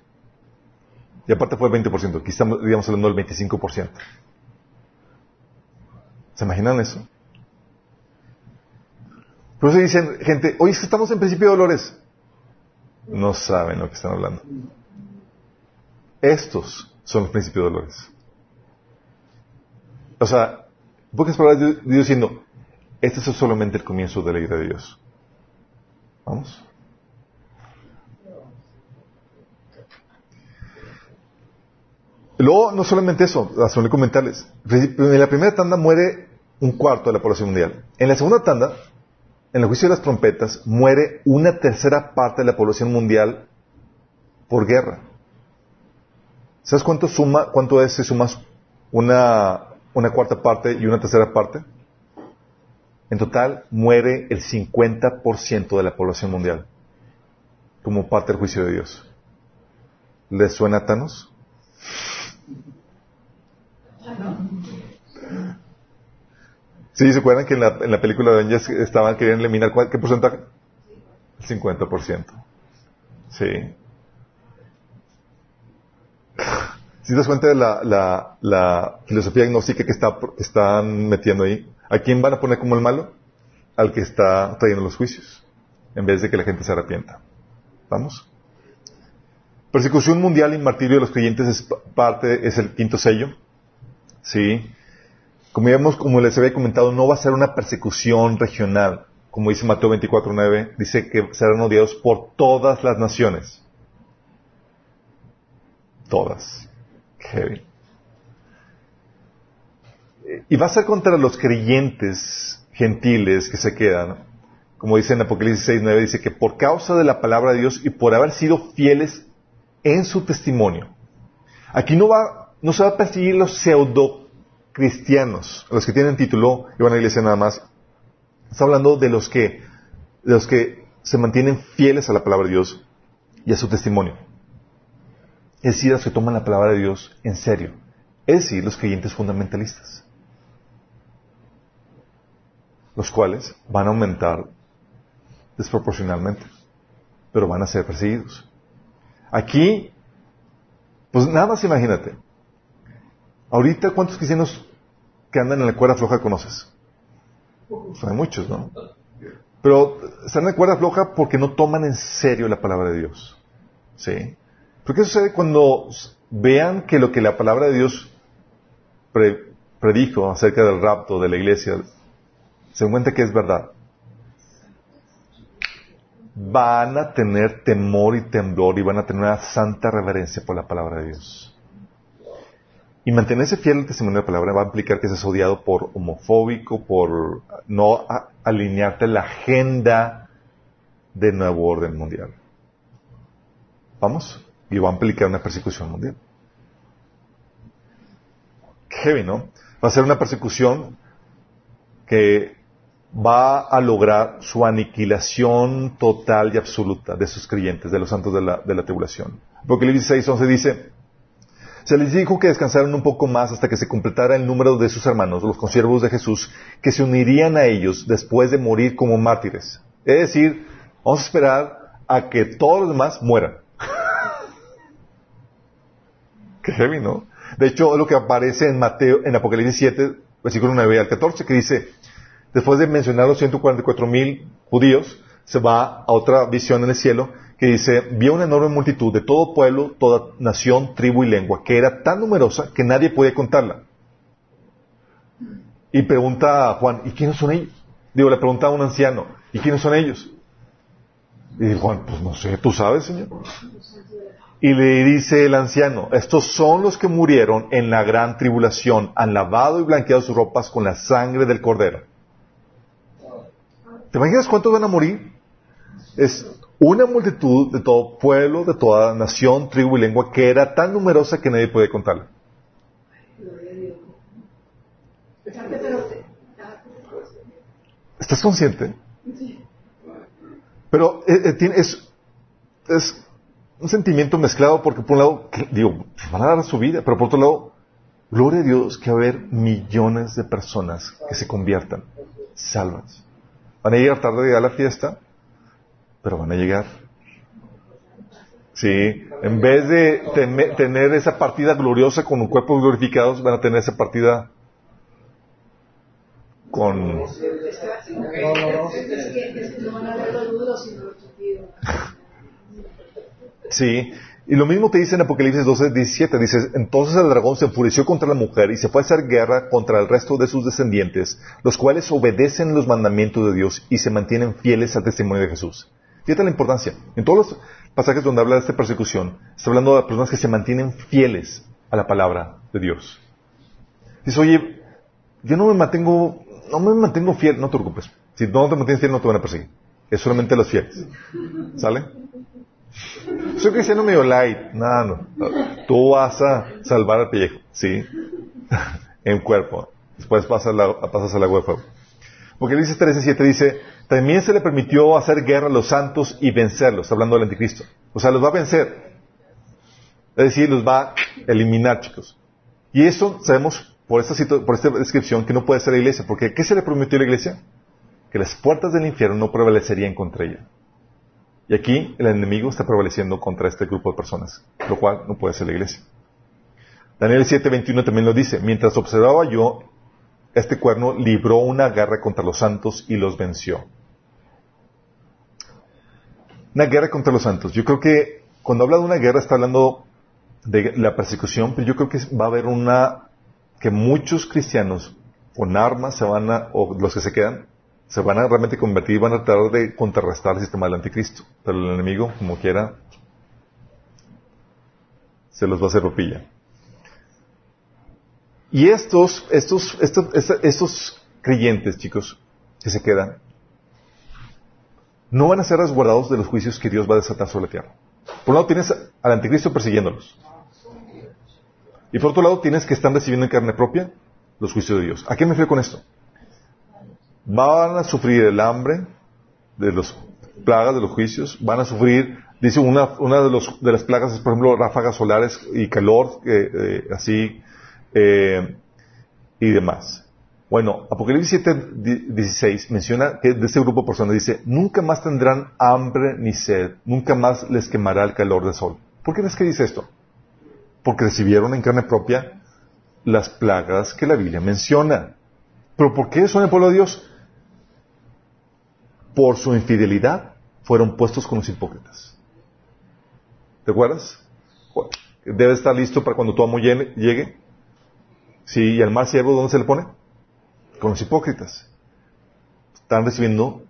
Y aparte fue el 20%. Aquí estamos, digamos, hablando del 25%. ¿Se imaginan eso? Por eso dicen gente, oye, estamos en principio de dolores. No saben lo que están hablando. Estos son los principios de dolores. O sea, pocas palabras, diciendo, este es solamente el comienzo de la ira de Dios. ¿Vamos? Luego, no solamente eso, las comentarles. En la primera tanda muere un cuarto de la población mundial. En la segunda tanda, en el juicio de las trompetas, muere una tercera parte de la población mundial por guerra. ¿Sabes cuánto suma, cuánto es si sumas una, una cuarta parte y una tercera parte? En total muere el 50% de la población mundial como parte del juicio de Dios. ¿Les suena a Thanos? Sí, ¿se acuerdan que en la, en la película de Avengers estaban queriendo eliminar qué porcentaje? El 50%. Sí. Si das cuenta de la, la, la filosofía agnóstica que, está, están metiendo ahí, ¿a quién van a poner como el malo? Al que está trayendo los juicios, en vez de que la gente se arrepienta. ¿Vamos? Persecución mundial y martirio de los creyentes es parte, es el quinto sello. Sí. Como, les había comentado, no va a ser una persecución regional. Como dice Mateo 24.9, dice que serán odiados por todas las naciones. Todas. Y va a ser contra los creyentes gentiles que se quedan. Como dice en Apocalipsis 6.9, dice que por causa de la palabra de Dios y por haber sido fieles en su testimonio. Aquí no se va a perseguir los pseudo cristianos, los que tienen título y van a la iglesia nada más, está hablando de los que, de los que se mantienen fieles a la palabra de Dios y a su testimonio. Es decir, los que toman la palabra de Dios en serio. Es decir, los creyentes fundamentalistas. Los cuales van a aumentar desproporcionalmente, pero van a ser perseguidos. Aquí, pues nada más imagínate, Ahorita, ¿cuántos cristianos que andan en la cuerda floja conoces? Hay muchos, ¿no? Pero están en la cuerda floja porque no toman en serio la palabra de Dios. ¿Sí? ¿Por qué sucede cuando vean que lo que la palabra de Dios predijo acerca del rapto de la iglesia se dan cuenta que es verdad? Van a tener temor y temblor y van a tener una santa reverencia por la palabra de Dios. Y mantenerse fiel al testimonio de la palabra va a implicar que seas odiado por homofóbico, por no alinearte a la agenda del nuevo orden mundial. ¿Vamos? Y va a implicar una persecución mundial. Heavy, ¿no? Va a ser una persecución que va a lograr su aniquilación total y absoluta de sus creyentes, de los santos de la, de la tribulación. Apocalipsis 6, 11 dice, se les dijo que descansaran un poco más hasta que se completara el número de sus hermanos, los consiervos de Jesús, que se unirían a ellos después de morir como mártires. Es decir, vamos a esperar a que todos los demás mueran. Qué heavy, ¿no? De hecho, es lo que aparece en Mateo, en Apocalipsis 7, versículo 9 al 14, que dice, después de mencionar los 144 mil judíos, se va a otra visión en el cielo que dice, vio una enorme multitud de todo pueblo, toda nación, tribu y lengua, que era tan numerosa que nadie podía contarla. Y pregunta a Juan, ¿y quiénes son ellos? Digo, le pregunta a un anciano, ¿y quiénes son ellos? Y Juan, pues no sé, ¿tú sabes, Señor? Y le dice el anciano, estos son los que murieron en la gran tribulación, han lavado y blanqueado sus ropas con la sangre del cordero. ¿Te imaginas cuántos van a morir? Es una multitud de todo pueblo, de toda nación, tribu y lengua que era tan numerosa que nadie podía contarla. ¿Estás consciente? Pero eh, eh, es, un sentimiento mezclado porque por un lado, digo, van a dar su vida, pero por otro lado, gloria a Dios que va a haber millones de personas que se conviertan, salvas. Van a llegar tarde a la fiesta, pero van a llegar. Sí, en vez de tener esa partida gloriosa con un cuerpo glorificados, van a tener esa partida con... Sí, y lo mismo te dice en Apocalipsis 12, 17, dice, entonces el dragón se enfureció contra la mujer y se fue a hacer guerra contra el resto de sus descendientes, los cuales obedecen los mandamientos de Dios y se mantienen fieles al testimonio de Jesús. Fíjate la importancia. En todos los pasajes donde habla de esta persecución, está hablando de personas que se mantienen fieles a la palabra de Dios. Dice, oye, yo no me mantengo, no me mantengo fiel, no te preocupes. Si no te mantienes fiel no te van a perseguir. Es solamente los fieles. ¿Sale? Soy cristiano medio light. No, no. Tú vas a salvar al pellejo, ¿sí? en cuerpo. Después pasas, la, pasas agua de fuego. Porque dice 13.7, dice, también se le permitió hacer guerra a los santos y vencerlos, hablando del anticristo. O sea, los va a vencer. Es decir, los va a eliminar, chicos. Y eso sabemos por esta, por esta descripción que no puede ser la iglesia. Porque ¿qué se le prometió a la iglesia? Que las puertas del infierno no prevalecerían contra ella. Y aquí el enemigo está prevaleciendo contra este grupo de personas, lo cual no puede ser la iglesia. Daniel 7:21 también lo dice, mientras observaba yo, este cuerno libró una guerra contra los santos y los venció. Una guerra contra los santos. Yo creo que cuando habla de una guerra está hablando de la persecución, pero yo creo que va a haber una, que muchos cristianos con armas se van a, o los que se quedan, se van a realmente convertir y van a tratar de contrarrestar el sistema del anticristo. Pero el enemigo, como quiera, se los va a hacer ropilla. Y estos, estos, estos, estos creyentes, chicos, que se quedan, no van a ser resguardados de los juicios que Dios va a desatar sobre la tierra. Por un lado tienes al anticristo persiguiéndolos. Y por otro lado tienes que están recibiendo en carne propia los juicios de Dios. ¿A qué me refiero con esto? van a sufrir el hambre de las plagas, de los juicios, van a sufrir, dice una, una de, los, de las plagas es por ejemplo ráfagas solares y calor, eh, eh, así, eh, y demás. Bueno, Apocalipsis 7, 16 menciona que de ese grupo de personas dice, nunca más tendrán hambre ni sed, nunca más les quemará el calor del sol. ¿Por qué es que dice esto? Porque recibieron en carne propia las plagas que la Biblia menciona. ¿Pero por qué son el pueblo de Dios? por su infidelidad, fueron puestos con los hipócritas. ¿Te acuerdas? Debe estar listo para cuando tu amo llegue. Sí, y al más siervo, ¿dónde se le pone? Con los hipócritas. Están recibiendo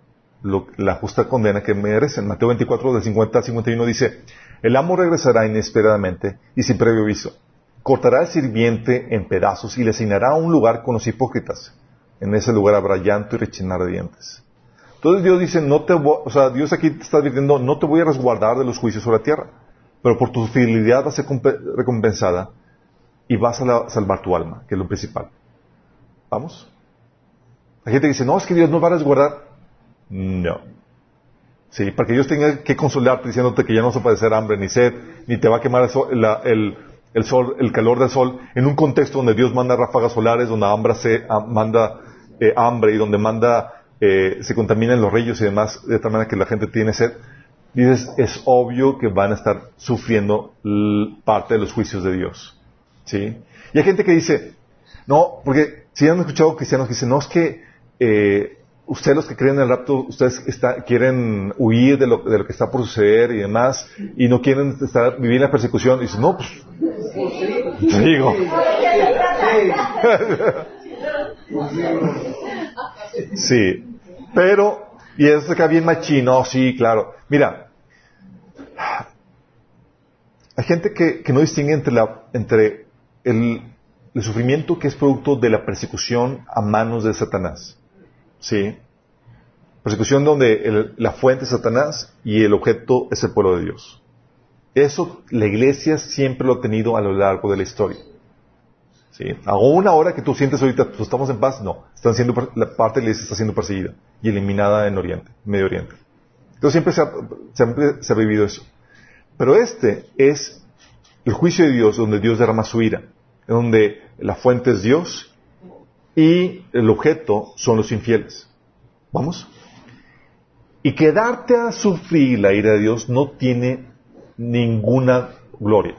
la justa condena que merecen. Mateo 24, del 50 al 51 dice, el amo regresará inesperadamente y sin previo aviso. Cortará al sirviente en pedazos y le asignará un lugar con los hipócritas. En ese lugar habrá llanto y rechinar de dientes. Entonces Dios dice, no te o sea, Dios aquí te está diciendo, no te voy a resguardar de los juicios sobre la tierra, pero por tu fidelidad vas a ser recompensada y vas a salvar tu alma, que es lo principal. ¿Vamos? La gente dice, no, es que Dios no va a resguardar. No. Sí, para que Dios tenga que consolarte diciéndote que ya no vas a padecer hambre ni sed, ni te va a quemar el sol, el, calor del sol, en un contexto donde Dios manda ráfagas solares, donde hambre se, manda eh, hambre y donde manda eh, se contaminan los ríos y demás, de tal manera que la gente tiene sed, dices, es obvio que van a estar sufriendo parte de los juicios de Dios. ¿Sí? Y hay gente que dice, no, porque si han escuchado cristianos que dicen, no, es que eh, ustedes los que creen en el rapto, ustedes quieren huir de lo, de lo, que está por suceder y demás, y no quieren estar, vivir la persecución. Y dicen, no, pues, digo. Sí. Pero, y eso acá bien machino, sí, claro. Mira, hay gente que, no distingue entre, la, entre el, sufrimiento que es producto de la persecución a manos de Satanás. ¿Sí? Persecución donde la fuente es Satanás y el objeto es el pueblo de Dios. Eso la iglesia siempre lo ha tenido a lo largo de la historia. ¿Sí? Aún ahora que tú sientes ahorita, pues estamos en paz, no. Están siendo, la parte de la iglesia está siendo perseguida y eliminada en Oriente, Medio Oriente. Entonces siempre se ha, siempre se ha vivido eso. Pero este es el juicio de Dios donde Dios derrama su ira, donde la fuente es Dios y el objeto son los infieles. ¿Vamos? Y quedarte a sufrir la ira de Dios no tiene ninguna gloria.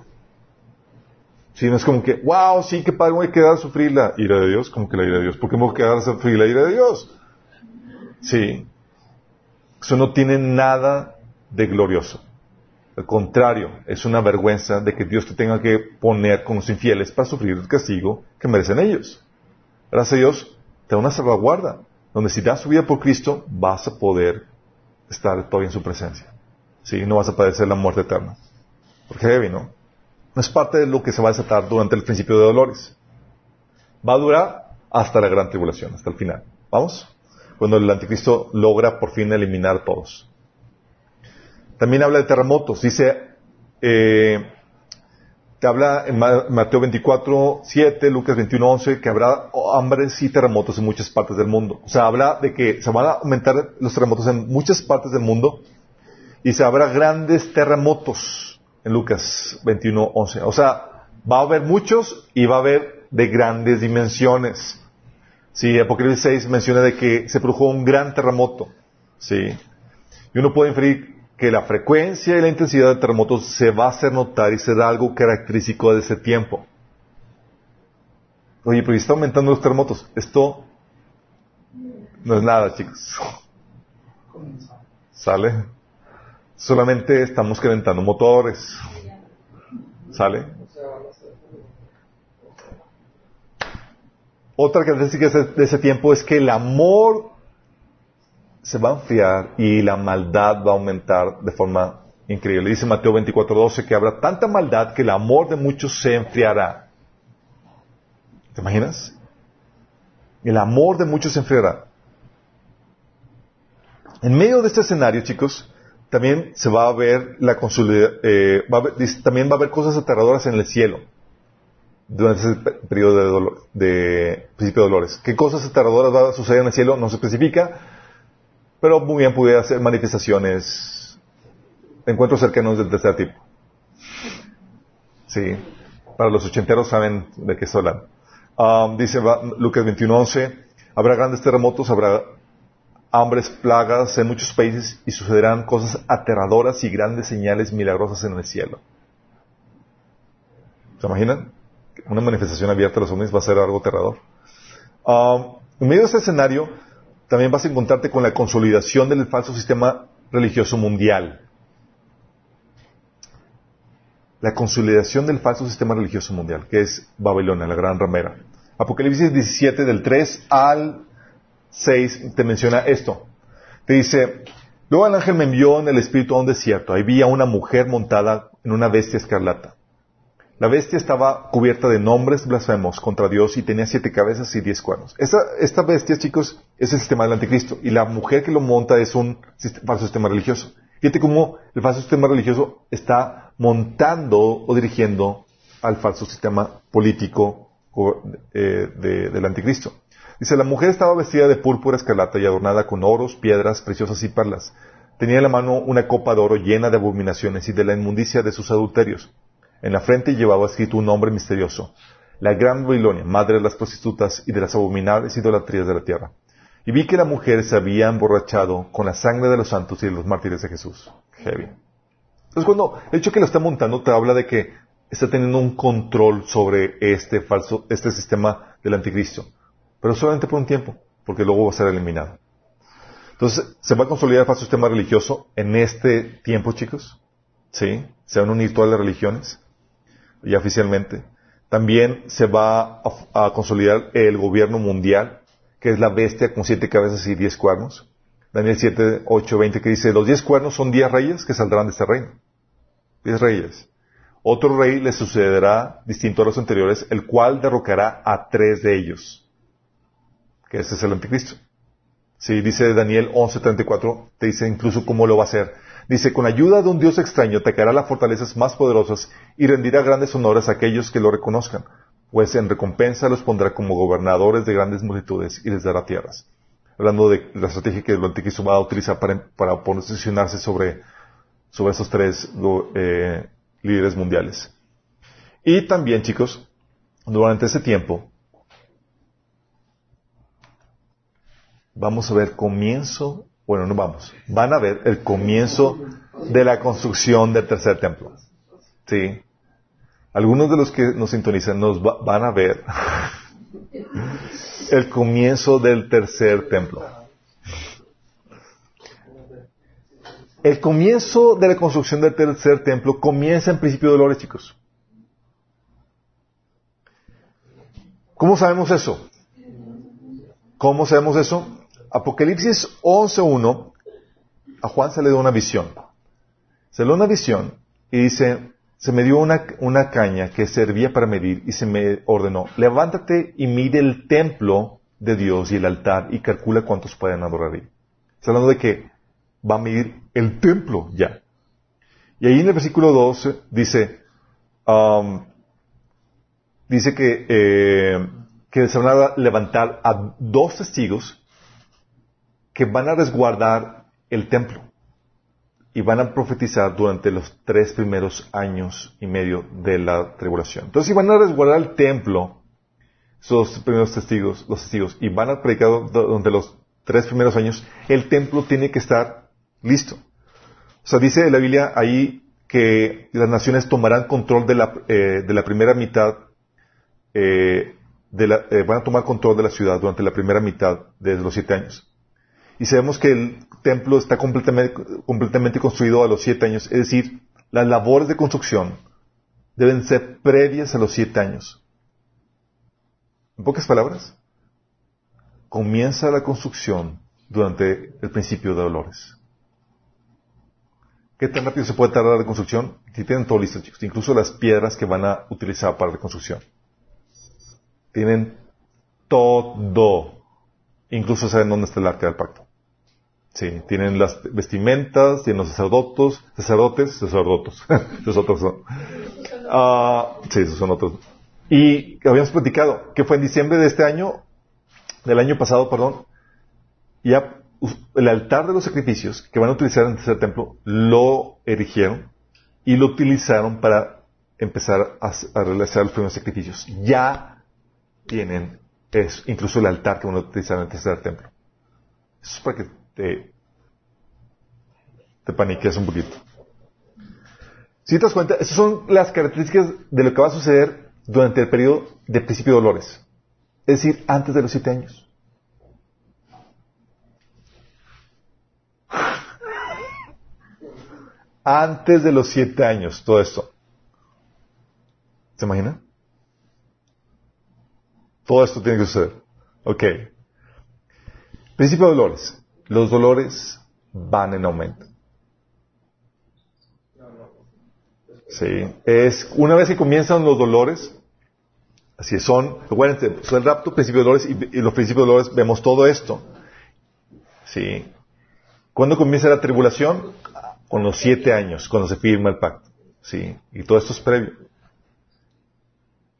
Sí, no es como que, wow, sí, qué padre, voy a quedar a sufrir la ira de Dios, como que la ira de Dios. ¿Por qué me voy a quedar a sufrir la ira de Dios? Sí. Eso no tiene nada de glorioso. Al contrario, es una vergüenza de que Dios te tenga que poner con los infieles para sufrir el castigo que merecen ellos. Gracias a Dios, te da una salvaguarda, donde si das tu vida por Cristo, vas a poder estar todavía en su presencia. Sí, no vas a padecer la muerte eterna. Porque heavy, ¿no? No es parte de lo que se va a desatar durante el principio de dolores. Va a durar hasta la gran tribulación, hasta el final. ¿Vamos? Cuando el anticristo logra por fin eliminar a todos. También habla de terremotos. Dice, eh, te habla en Mateo 24, 7, Lucas 21, 11, que habrá hambres y terremotos en muchas partes del mundo. O sea, habla de que se van a aumentar los terremotos en muchas partes del mundo y se habrá grandes terremotos en Lucas 21, 11. O sea, va a haber muchos y va a haber de grandes dimensiones. Sí, Apocalipsis 6 menciona de que se produjo un gran terremoto. Sí. Y uno puede inferir que la frecuencia y la intensidad de terremotos se va a hacer notar y será algo característico de ese tiempo. Oye, pero está aumentando los terremotos. Esto no es nada, chicos. ¿Sale? Solamente estamos calentando motores. ¿Sale? Otra característica de ese tiempo es que el amor se va a enfriar y la maldad va a aumentar de forma increíble. Dice Mateo 24:12 que habrá tanta maldad que el amor de muchos se enfriará. ¿Te imaginas? El amor de muchos se enfriará. En medio de este escenario, chicos, también se va a ver la eh, también va a haber cosas aterradoras en el cielo durante ese periodo de, dolor, de principio de dolores. ¿Qué cosas aterradoras van a suceder en el cielo? No se especifica, pero muy bien pudiera ser manifestaciones, encuentros cercanos del tercer tipo. Sí, para los ochenteros saben de qué estoy hablando. Um, dice Lucas 21:11, habrá grandes terremotos, habrá hambres, plagas en muchos países y sucederán cosas aterradoras y grandes señales milagrosas en el cielo. ¿Se imaginan? Una manifestación abierta de los hombres va a ser algo aterrador. Um, en medio de ese escenario, también vas a encontrarte con la consolidación del falso sistema religioso mundial. La consolidación del falso sistema religioso mundial, que es Babilonia, la gran ramera. Apocalipsis 17, del 3 al 6, te menciona esto. Te dice, luego el ángel me envió en el espíritu a un desierto. Ahí vi a una mujer montada en una bestia escarlata. La bestia estaba cubierta de nombres blasfemos contra Dios y tenía siete cabezas y diez cuernos. Esta, bestia, chicos, es el sistema del anticristo. Y la mujer que lo monta es un falso sistema religioso. Fíjate cómo el falso sistema religioso está montando o dirigiendo al falso sistema político eh, del anticristo. Dice, la mujer estaba vestida de púrpura escarlata y adornada con oros, piedras preciosas y perlas. Tenía en la mano una copa de oro llena de abominaciones y de la inmundicia de sus adulterios. En la frente llevaba escrito un nombre misterioso, la gran Babilonia, madre de las prostitutas y de las abominables idolatrías de la tierra. Y vi que la mujer se había emborrachado con la sangre de los santos y de los mártires de Jesús. Heavy. Entonces cuando el hecho que lo está montando te habla de que está teniendo un control sobre este falso, este sistema del anticristo. Pero solamente por un tiempo, porque luego va a ser eliminado. Entonces, ¿se va a consolidar el falso sistema religioso en este tiempo, chicos? ¿Sí? ¿Se van a unir todas las religiones? Ya oficialmente. También se va a, consolidar el gobierno mundial, que es la bestia con siete cabezas y diez cuernos. Daniel 7, 8, 20 que dice, los diez cuernos son diez reyes que saldrán de este reino. Diez reyes. Otro rey le sucederá distinto a los anteriores, el cual derrocará a tres de ellos. Que ese es el anticristo. Si dice Daniel 11:34, te dice incluso cómo lo va a hacer. Dice, con ayuda de un Dios extraño atacará las fortalezas más poderosas y rendirá grandes honores a aquellos que lo reconozcan, pues en recompensa los pondrá como gobernadores de grandes multitudes y les dará tierras. Hablando de la estrategia que el anticristo va a utilizar para, posicionarse sobre, sobre esos tres eh, líderes mundiales. Y también, chicos, durante ese tiempo, vamos a ver comienzo bueno, no vamos. Van a ver el comienzo de la construcción del tercer templo. ¿Sí? algunos de los que nos sintonizan nos van a ver el comienzo del tercer templo. El comienzo de la construcción del tercer templo comienza en principio de dolores, chicos. ¿Cómo sabemos eso? ¿Cómo sabemos eso? Apocalipsis 11.1, a Juan se le dio una visión. Se le dio una visión y dice, se me dio una, una caña que servía para medir y se me ordenó, levántate y mide el templo de Dios y el altar y calcula cuántos pueden adorar ahí. Está hablando de que va a medir el templo ya. Y ahí en el versículo 12 dice, um, dice que, eh, que se van a levantar a dos testigos que van a resguardar el templo y van a profetizar durante los tres primeros años y medio de la tribulación. Entonces, si van a resguardar el templo, esos primeros testigos, los testigos, y van a predicar durante los tres primeros años, el templo tiene que estar listo. O sea, dice la Biblia ahí que las naciones tomarán control de la, eh, de la primera mitad, eh, eh, van a tomar control de la ciudad durante la primera mitad de los siete años. Y sabemos que el templo está completamente, construido a los siete años, es decir, las labores de construcción deben ser previas a los siete años. En pocas palabras, comienza la construcción durante el principio de dolores. ¿Qué tan rápido se puede tardar la construcción? Si tienen todo listo, chicos. Incluso las piedras que van a utilizar para la construcción. Tienen todo. Incluso saben dónde está el arca del pacto. Sí, tienen las vestimentas, tienen los sacerdotes, sacerdotes, sacerdotes. esos otros son. Ah, sí, esos son otros. Y habíamos platicado que fue en diciembre de este año, del año pasado, perdón, ya el altar de los sacrificios que van a utilizar en el tercer templo lo erigieron y lo utilizaron para empezar a, realizar los primeros sacrificios. Ya tienen eso, incluso el altar que van a utilizar en el tercer templo. Eso es para que te, te paniqueas un poquito. Si te das cuenta, esas son las características de lo que va a suceder durante el periodo de principio de dolores. Es decir, antes de los siete años. antes de los siete años, todo esto. ¿Se imagina? Todo esto tiene que suceder. Ok. Principio de dolores. Los dolores van en aumento. Sí. Es, una vez que comienzan los dolores, así son, acuérdense, son el rapto, principio de dolores, y, los principios de dolores vemos todo esto. Sí. ¿Cuándo comienza la tribulación? con los siete años, cuando se firma el pacto. ¿sí? Y todo esto es previo.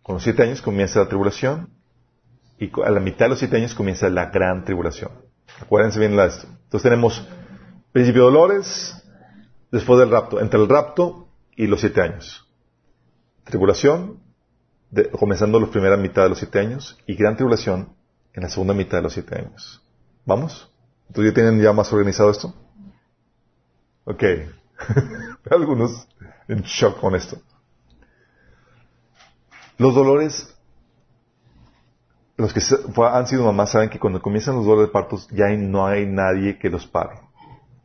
Con los siete años comienza la tribulación y a la mitad de los siete años comienza la gran tribulación. Acuérdense bien de esto. Entonces tenemos principio de dolores después del rapto, entre el rapto y los siete años. Tribulación, comenzando la primera mitad de los siete años, y gran tribulación en la segunda mitad de los siete años. ¿Vamos? ¿Entonces ya tienen ya más organizado esto? Ok. Algunos en shock con esto. Los dolores, los que han sido mamás saben que cuando comienzan los dolores de partos ya no hay nadie que los pare.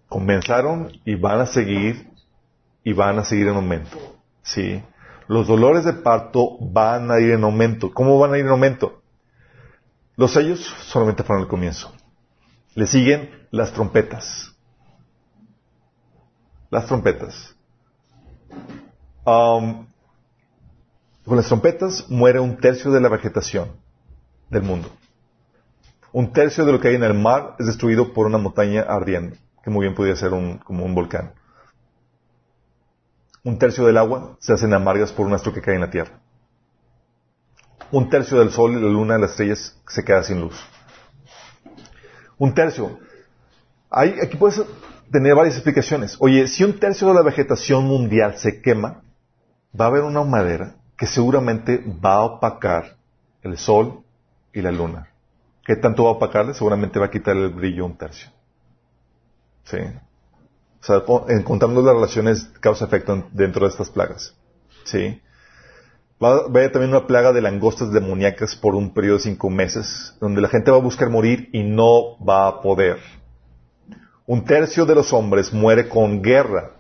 Comenzaron y van a seguir y van a seguir en aumento. ¿Sí? Los dolores de parto van a ir en aumento. ¿Cómo van a ir en aumento? Los sellos solamente fueron el comienzo. Le siguen las trompetas las trompetas. Um, con las trompetas muere un tercio de la vegetación del mundo. Un tercio de lo que hay en el mar es destruido por una montaña ardiendo, que muy bien podría ser un, como un volcán. Un tercio del agua se hacen amargas por un astro que cae en la tierra. Un tercio del sol y la luna y las estrellas se queda sin luz. Un tercio. Hay, aquí puedes tener varias explicaciones. Oye, si un tercio de la vegetación mundial se quema, va a haber una madera que seguramente va a opacar el sol y la luna. ¿Qué tanto va a opacarle? Seguramente va a quitar el brillo un tercio. ¿Sí? O sea, encontrando las relaciones causa-efecto dentro de estas plagas. ¿Sí? Va a haber también una plaga de langostas demoníacas por un periodo de cinco meses, donde la gente va a buscar morir y no va a poder. Un tercio de los hombres muere con guerra.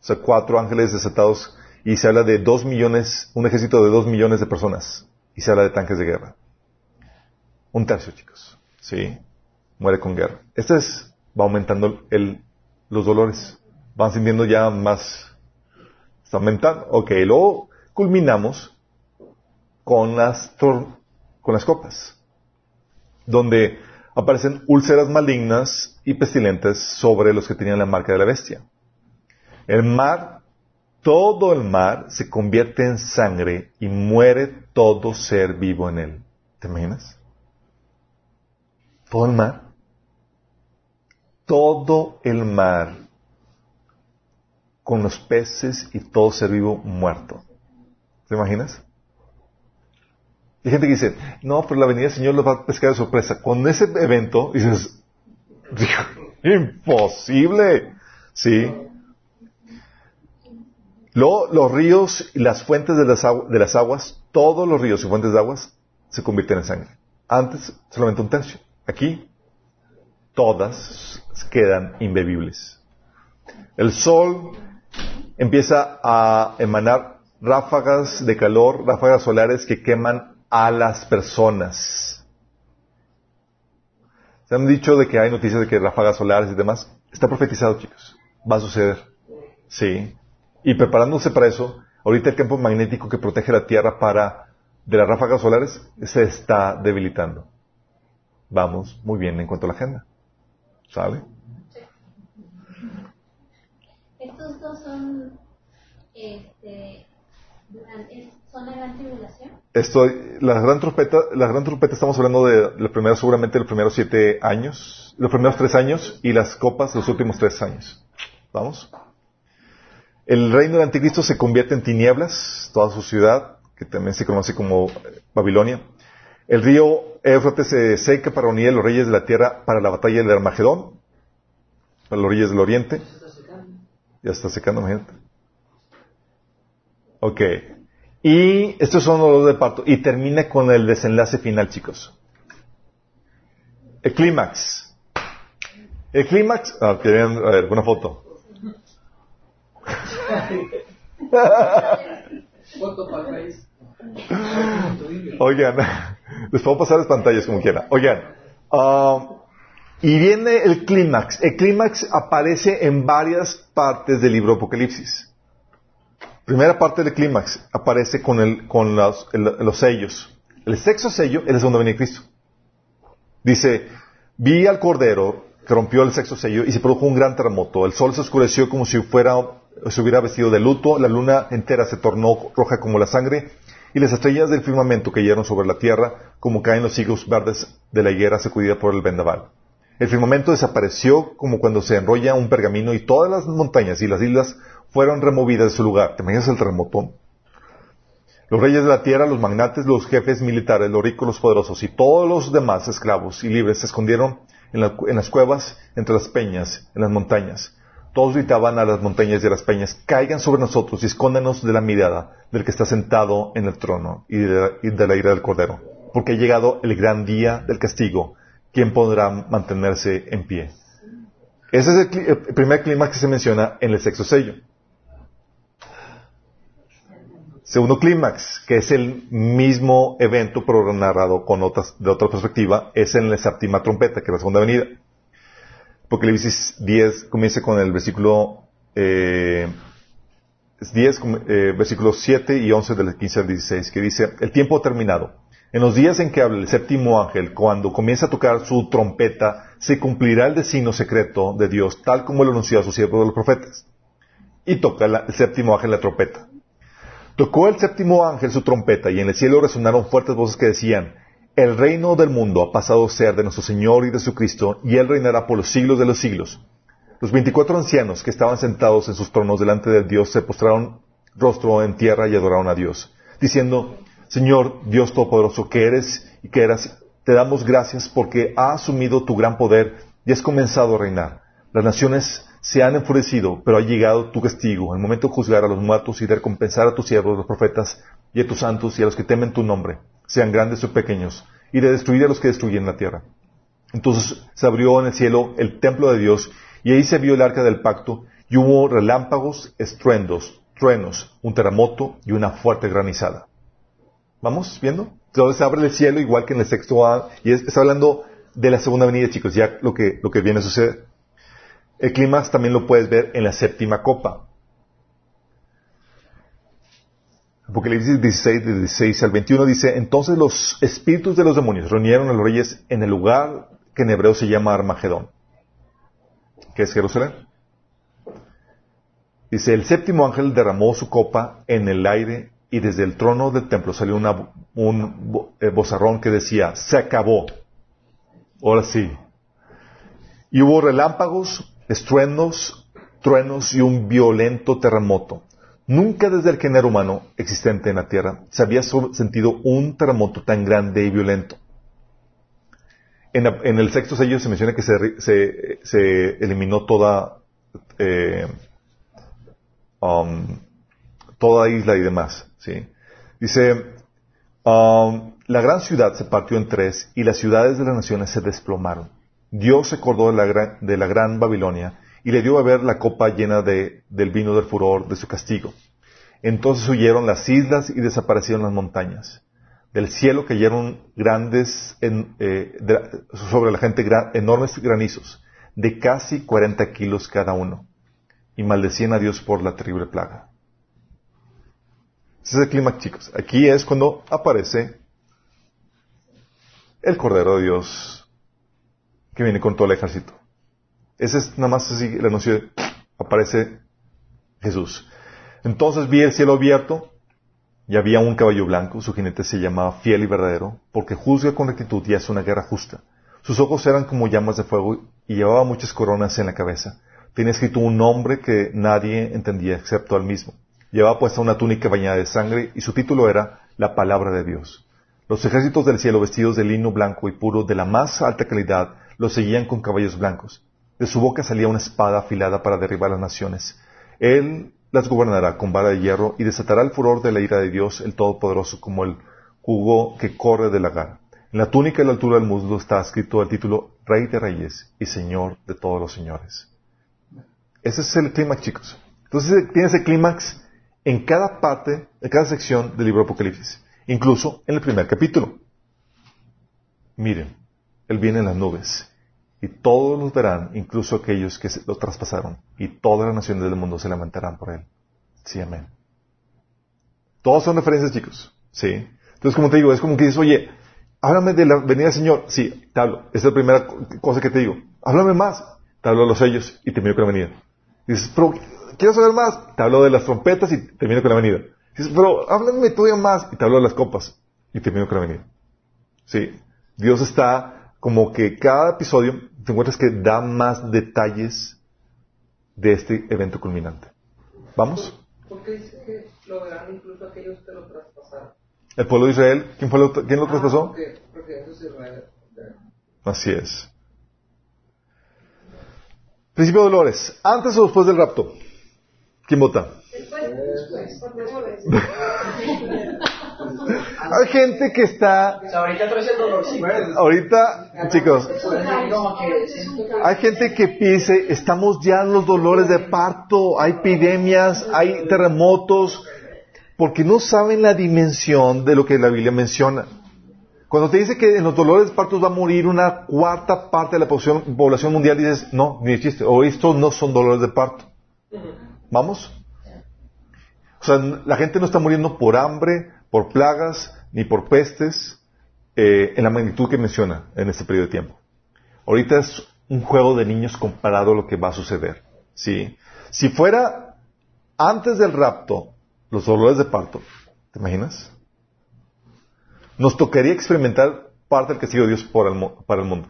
O sea, cuatro ángeles desatados y se habla de dos millones, un ejército de dos millones de personas. Y se habla de tanques de guerra. Un tercio, chicos. Sí. Muere con guerra. Este es, va aumentando el, los dolores. Van sintiendo ya más, está aumentando. Ok, luego culminamos con las, con las copas, donde aparecen úlceras malignas y pestilentes sobre los que tenían la marca de la bestia. El mar, todo el mar se convierte en sangre y muere todo ser vivo en él. ¿Te imaginas? Todo el mar. Todo el mar con los peces y todo ser vivo muerto. ¿Te imaginas? Hay gente que dice, no, pero la venida del Señor los va a pescar de sorpresa. Con ese evento, dices, imposible. Sí. Luego, los ríos y las fuentes de las, de las aguas, todos los ríos y fuentes de aguas, se convierten en sangre. Antes, solamente un tercio. Aquí, todas quedan imbebibles. El sol empieza a emanar ráfagas de calor, ráfagas solares que queman a las personas. Se han dicho de que hay noticias de que ráfagas solares y demás. Está profetizado, chicos. Va a suceder. Sí. Y preparándose para eso, ahorita el campo magnético que protege la Tierra para de las ráfagas solares se está debilitando. Vamos muy bien en cuanto a la agenda. ¿Sabe? Estos dos son este, ¿Son la gran tribulación? Esto, la gran trompeta, la gran trompeta estamos hablando de los primeros, seguramente los primeros siete años, los primeros tres años y las copas los últimos tres años. ¿Vamos? El reino del anticristo se convierte en tinieblas, toda su ciudad, que también se conoce como Babilonia. El río Éufrates se seca para unir a los reyes de la tierra para la batalla del Armagedón, para los reyes del oriente. Ya está secando, imagínate. Ok. Y estos son los de parto. Y termina con el desenlace final, chicos. El clímax. El clímax. Ah, querían, a ver, una foto. Oigan, les puedo pasar las pantallas como quiera. Oigan, ah, y viene el clímax. El clímax aparece en varias partes del libro Apocalipsis primera parte del clímax aparece con, el, con los, los, sellos. El sexto sello es el segundo venir de Cristo. Dice, vi al Cordero que rompió el sexto sello y se produjo un gran terremoto. El sol se oscureció como si fuera, se hubiera vestido de luto, la luna entera se tornó roja como la sangre y las estrellas del firmamento cayeron sobre la tierra como caen los higos verdes de la higuera sacudida por el vendaval. El firmamento desapareció como cuando se enrolla un pergamino y todas las montañas y las islas fueron removidas de su lugar. ¿Te imaginas el terremoto? Los reyes de la tierra, los magnates, los jefes militares, los ricos, los poderosos y todos los demás esclavos y libres se escondieron en, las cuevas, entre las peñas, en las montañas. Todos gritaban a las montañas y a las peñas, caigan sobre nosotros y escóndanos de la mirada del que está sentado en el trono y de, la ira del cordero. Porque ha llegado el gran día del castigo. ¿Quién podrá mantenerse en pie? Ese es el, primer clima que se menciona en el sexto sello. Segundo clímax, que es el mismo evento pero narrado con otras, de otra perspectiva, es en la séptima trompeta, que es la segunda venida. Apocalipsis 10 comienza con el versículo eh, 10, eh, versículos 7 y 11 del 15 al 16, que dice, el tiempo ha terminado. En los días en que habla el séptimo ángel, cuando comienza a tocar su trompeta, se cumplirá el destino secreto de Dios, tal como lo anunció a su siervo de los profetas. Y toca el séptimo ángel la trompeta. Tocó el séptimo ángel su trompeta y en el cielo resonaron fuertes voces que decían, el reino del mundo ha pasado a ser de nuestro Señor y de su Cristo, y Él reinará por los siglos de los siglos. Los veinticuatro ancianos que estaban sentados en sus tronos delante de Dios se postraron rostro en tierra y adoraron a Dios, diciendo, Señor Dios Todopoderoso, que eres y que eras, te damos gracias porque has asumido tu gran poder y has comenzado a reinar. Las naciones se han enfurecido, pero ha llegado tu castigo, el momento de juzgar a los muertos y de recompensar a tus siervos, los profetas, y a tus santos, y a los que temen tu nombre, sean grandes o pequeños, y de destruir a los que destruyen la tierra. Entonces se abrió en el cielo el templo de Dios, y ahí se vio el arca del pacto, y hubo relámpagos, estruendos, truenos, un terremoto y una fuerte granizada. ¿Vamos viendo? Entonces se abre el cielo igual que en el sexto A, y está hablando de la segunda venida, chicos, ya lo que, lo que viene a suceder. El clímax también lo puedes ver en la séptima copa. Apocalipsis 16, de 16 al 21 dice, entonces los espíritus de los demonios reunieron a los reyes en el lugar que en hebreo se llama Armagedón, que es Jerusalén. Dice, el séptimo ángel derramó su copa en el aire y desde el trono del templo salió un eh, bozarrón que decía, se acabó. Ahora sí. Y hubo relámpagos, estruendos, truenos y un violento terremoto. Nunca desde el género humano existente en la Tierra se había sentido un terremoto tan grande y violento. En, el sexto sello se menciona que se, eliminó toda, eh, um, toda isla y demás. Dice, um, la gran ciudad se partió en tres y las ciudades de las naciones se desplomaron. Dios se acordó de la gran Babilonia y le dio a ver la copa llena de, del vino del furor de su castigo. Entonces huyeron las islas y desaparecieron las montañas. Del cielo cayeron grandes, eh, sobre la gente enormes granizos, de casi 40 kilos cada uno, y maldecían a Dios por la terrible plaga. Ese es el clima, chicos. Aquí es cuando aparece el Cordero de Dios que viene con todo el ejército. Ese es nada más así el anuncio de, aparece Jesús. Entonces vi el cielo abierto y había un caballo blanco, su jinete se llamaba fiel y verdadero, porque juzga con rectitud y hace una guerra justa. Sus ojos eran como llamas de fuego y llevaba muchas coronas en la cabeza. Tenía escrito un nombre que nadie entendía excepto al mismo. Llevaba puesta una túnica bañada de sangre y su título era La palabra de Dios. Los ejércitos del cielo vestidos de lino blanco y puro de la más alta calidad lo seguían con caballos blancos. De su boca salía una espada afilada para derribar las naciones. Él las gobernará con vara de hierro y desatará el furor de la ira de Dios, el Todopoderoso, como el jugo que corre de la gara. En la túnica y la altura del muslo está escrito el título Rey de Reyes y Señor de todos los señores. Ese es el clímax, chicos. Entonces tienes el clímax en cada parte, en cada sección del libro Apocalipsis, incluso en el primer capítulo. Miren, él viene en las nubes. Y todos los verán, incluso aquellos que lo traspasaron. Y todas las naciones del mundo se levantarán por Él. Sí, amén. Todos son referencias, chicos. Sí. Entonces, como te digo, es como que dices, oye, háblame de la venida del Señor. Sí, te hablo. Esa es la primera cosa que te digo. Háblame más. Te hablo de los sellos y termino con la venida. Dices, pero, ¿quieres saber más? Te hablo de las trompetas y termino con la venida. Dices, pero háblame todavía más. Y te hablo de las copas y termino con la venida. Sí. Dios está como que cada episodio te encuentras que da más detalles de este evento culminante. ¿Vamos? Porque dice que lo verán incluso aquellos que lo traspasaron. ¿El pueblo de Israel? ¿Quién, fue lo, quién lo ah, traspasó? Porque, porque eso es Israel. Así es. Principio de dolores. ¿Antes o después del rapto? ¿Quién vota? Después. después. Hay gente que está... ahorita el Ahorita, chicos, hay gente que pise, estamos ya en los dolores de parto, hay epidemias, hay terremotos, porque no saben la dimensión de lo que la Biblia menciona. Cuando te dice que en los dolores de parto va a morir una cuarta parte de la población, mundial, dices, no, ni chiste, o estos no son dolores de parto. ¿Vamos? O sea, la gente no está muriendo por hambre, por plagas ni por pestes eh, en la magnitud que menciona en este periodo de tiempo. Ahorita es un juego de niños comparado a lo que va a suceder. ¿sí? Si fuera antes del rapto, los dolores de parto, ¿te imaginas? Nos tocaría experimentar parte del castigo de Dios para el mundo.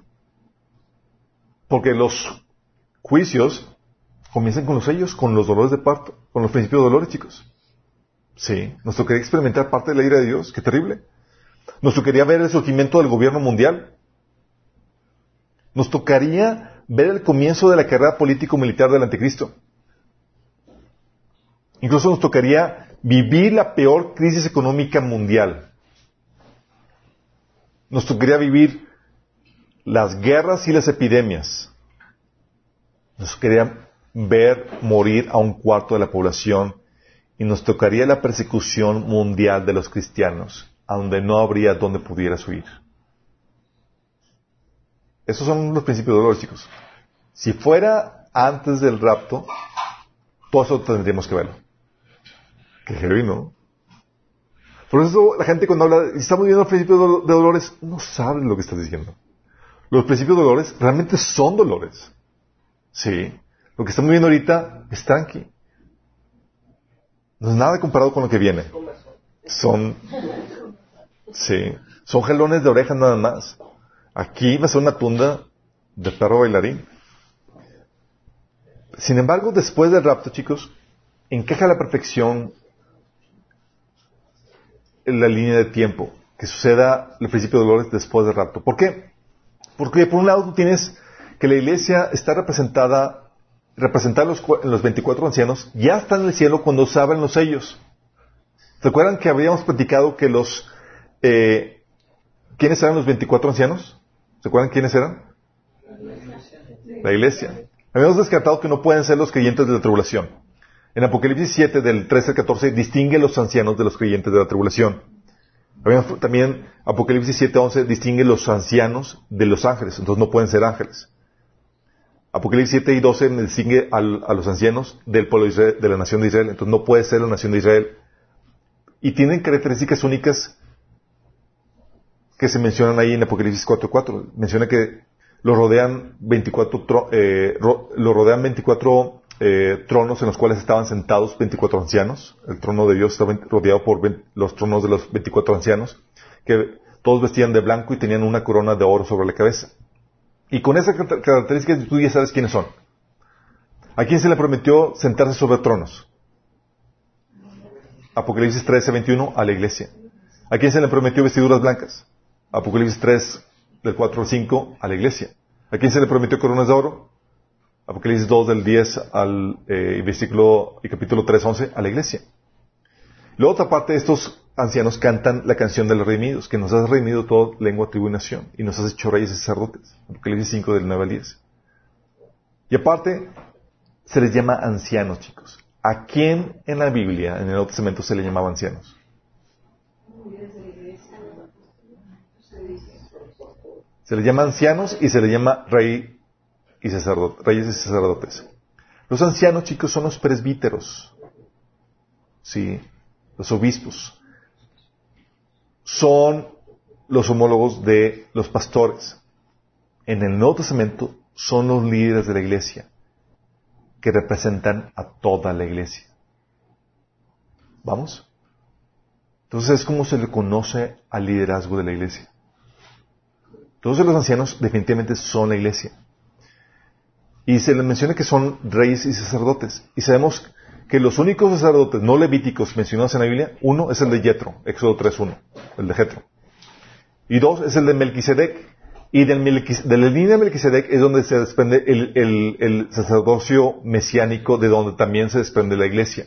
Porque los juicios comienzan con los sellos, con los dolores de parto, con los principios de dolores, chicos. Sí, nos tocaría experimentar parte de la ira de Dios, qué terrible. Nos tocaría ver el surgimiento del gobierno mundial. Nos tocaría ver el comienzo de la carrera político-militar del anticristo. Incluso nos tocaría vivir la peor crisis económica mundial. Nos tocaría vivir las guerras y las epidemias. Nos tocaría ver morir a un cuarto de la población y nos tocaría la persecución mundial de los cristianos, a donde no habría donde pudieras huir. Esos son los principios de dolor, chicos. Si fuera antes del rapto, todo eso tendríamos que verlo. Qué heavy. Por eso la gente cuando habla, estamos viendo los principios de dolores, no saben lo que está diciendo. Los principios de dolores realmente son dolores. Sí. Lo que estamos viendo ahorita es tranqui. No es nada comparado con lo que viene. Son, sí, son gelones de orejas nada más. Aquí va a ser una tunda de perro bailarín. Sin embargo, después del rapto, chicos, encaja la perfección en la línea de tiempo que suceda el principio de dolores después del rapto. ¿Por qué? Porque por un lado tú tienes que la iglesia está representada, representada en los, 24 ancianos, ya está en el cielo cuando se abren los sellos. ¿Recuerdan que habíamos platicado que los... Eh, ¿Quiénes eran los 24 ancianos? ¿Se acuerdan quiénes eran? La iglesia. Habíamos descartado que no pueden ser los creyentes de la tribulación. En Apocalipsis 7, del 13 al 14, distingue los ancianos de los creyentes de la tribulación. También Apocalipsis 7, 11 distingue los ancianos de los ángeles, entonces no pueden ser ángeles. Apocalipsis 7 y 12 distingue a los ancianos del pueblo de, Israel, de la nación de Israel, entonces no puede ser la nación de Israel. Y tienen características únicas que se mencionan ahí en Apocalipsis 4, 4. Menciona que lo rodean 24, eh, rodean 24 eh, tronos en los cuales estaban sentados 24 ancianos. El trono de Dios estaba rodeado por los tronos de los 24 ancianos, que todos vestían de blanco y tenían una corona de oro sobre la cabeza. Y con esas características tú ya sabes quiénes son. ¿A quién se le prometió sentarse sobre tronos? Apocalipsis 13, 21 a la iglesia. ¿A quién se le prometió vestiduras blancas? Apocalipsis 3, del 4 al 5 a la iglesia. ¿A quién se le prometió coronas de oro? Apocalipsis 2 del 10 al eh, versículo y capítulo 3, 11 a la iglesia. La otra parte, estos ancianos cantan la canción de los redimidos, que nos has redimido toda lengua, tribu y nación, y nos has hecho reyes y sacerdotes. Apocalipsis 5 del 9 al 10. Y aparte, se les llama ancianos, chicos. ¿A quién en la Biblia, en el Nuevo Testamento, se le llamaba ancianos? Se les llama ancianos y se les llama rey y reyes y sacerdotes. Los ancianos, chicos, son los presbíteros. Sí, los obispos. Son los homólogos de los pastores. En el Nuevo Testamento son los líderes de la iglesia que representan a toda la iglesia. ¿Vamos? Entonces es como se le conoce al liderazgo de la iglesia. Todos los ancianos definitivamente son la iglesia. Y se les menciona que son reyes y sacerdotes. Y sabemos que los únicos sacerdotes no levíticos mencionados en la Biblia, uno es el de Jetro, Éxodo 3.1, el de Jetro. Y dos es el de Melquisedec. Y del de la línea de Melquisedec es donde se desprende el, sacerdocio mesiánico, de donde también se desprende la iglesia.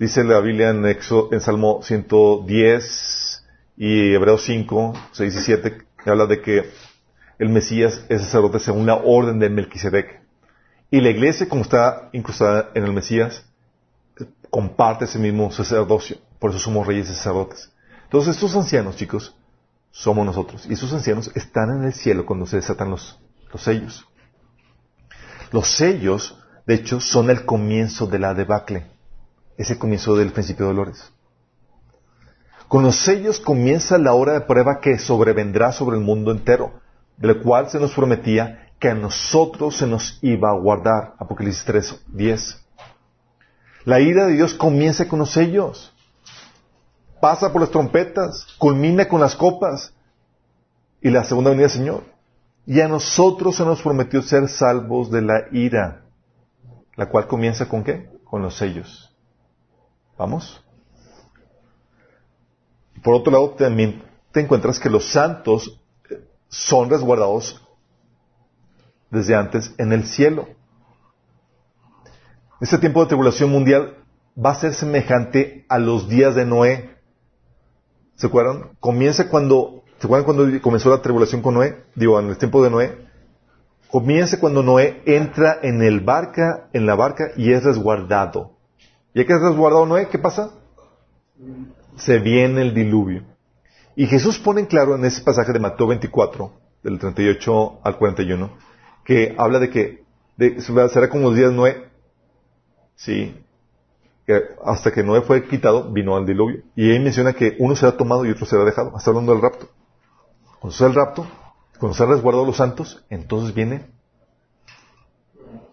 Dice la Biblia en, en Salmo 110 y Hebreos 5, 6 y 7, que habla de que el Mesías es sacerdote según la orden de Melquisedec. Y la iglesia, como está incrustada en el Mesías, comparte ese mismo sacerdocio. Por eso somos reyes y sacerdotes. Entonces, estos ancianos, chicos, somos nosotros. Y esos ancianos están en el cielo cuando se desatan los, los sellos. Los sellos, de hecho, son el comienzo de la debacle. Es el comienzo del principio de dolores. Con los sellos comienza la hora de prueba que sobrevendrá sobre el mundo entero de la cual se nos prometía que a nosotros se nos iba a guardar. Apocalipsis 3, 10. La ira de Dios comienza con los sellos, pasa por las trompetas, culmina con las copas y la segunda venida del Señor. Y a nosotros se nos prometió ser salvos de la ira, la cual comienza con qué? Con los sellos. ¿Vamos? Por otro lado, también te encuentras que los santos son resguardados desde antes en el cielo. Este tiempo de tribulación mundial va a ser semejante a los días de Noé. ¿Se acuerdan? Comienza cuando, ¿se acuerdan cuando comenzó la tribulación con Noé? Digo, en el tiempo de Noé. Comienza cuando Noé entra en el barca, en la barca y es resguardado. ¿Y que es resguardado Noé? ¿Qué pasa? Se viene el diluvio. Y Jesús pone en claro en ese pasaje de Mateo 24, del 38 al 41, que habla de que será como los días Noé. Sí. Que hasta que Noé fue quitado, vino al diluvio. Y ahí menciona que uno será tomado y otro será dejado. Está hablando del rapto. Cuando sea el rapto, cuando sea resguardado los santos, entonces viene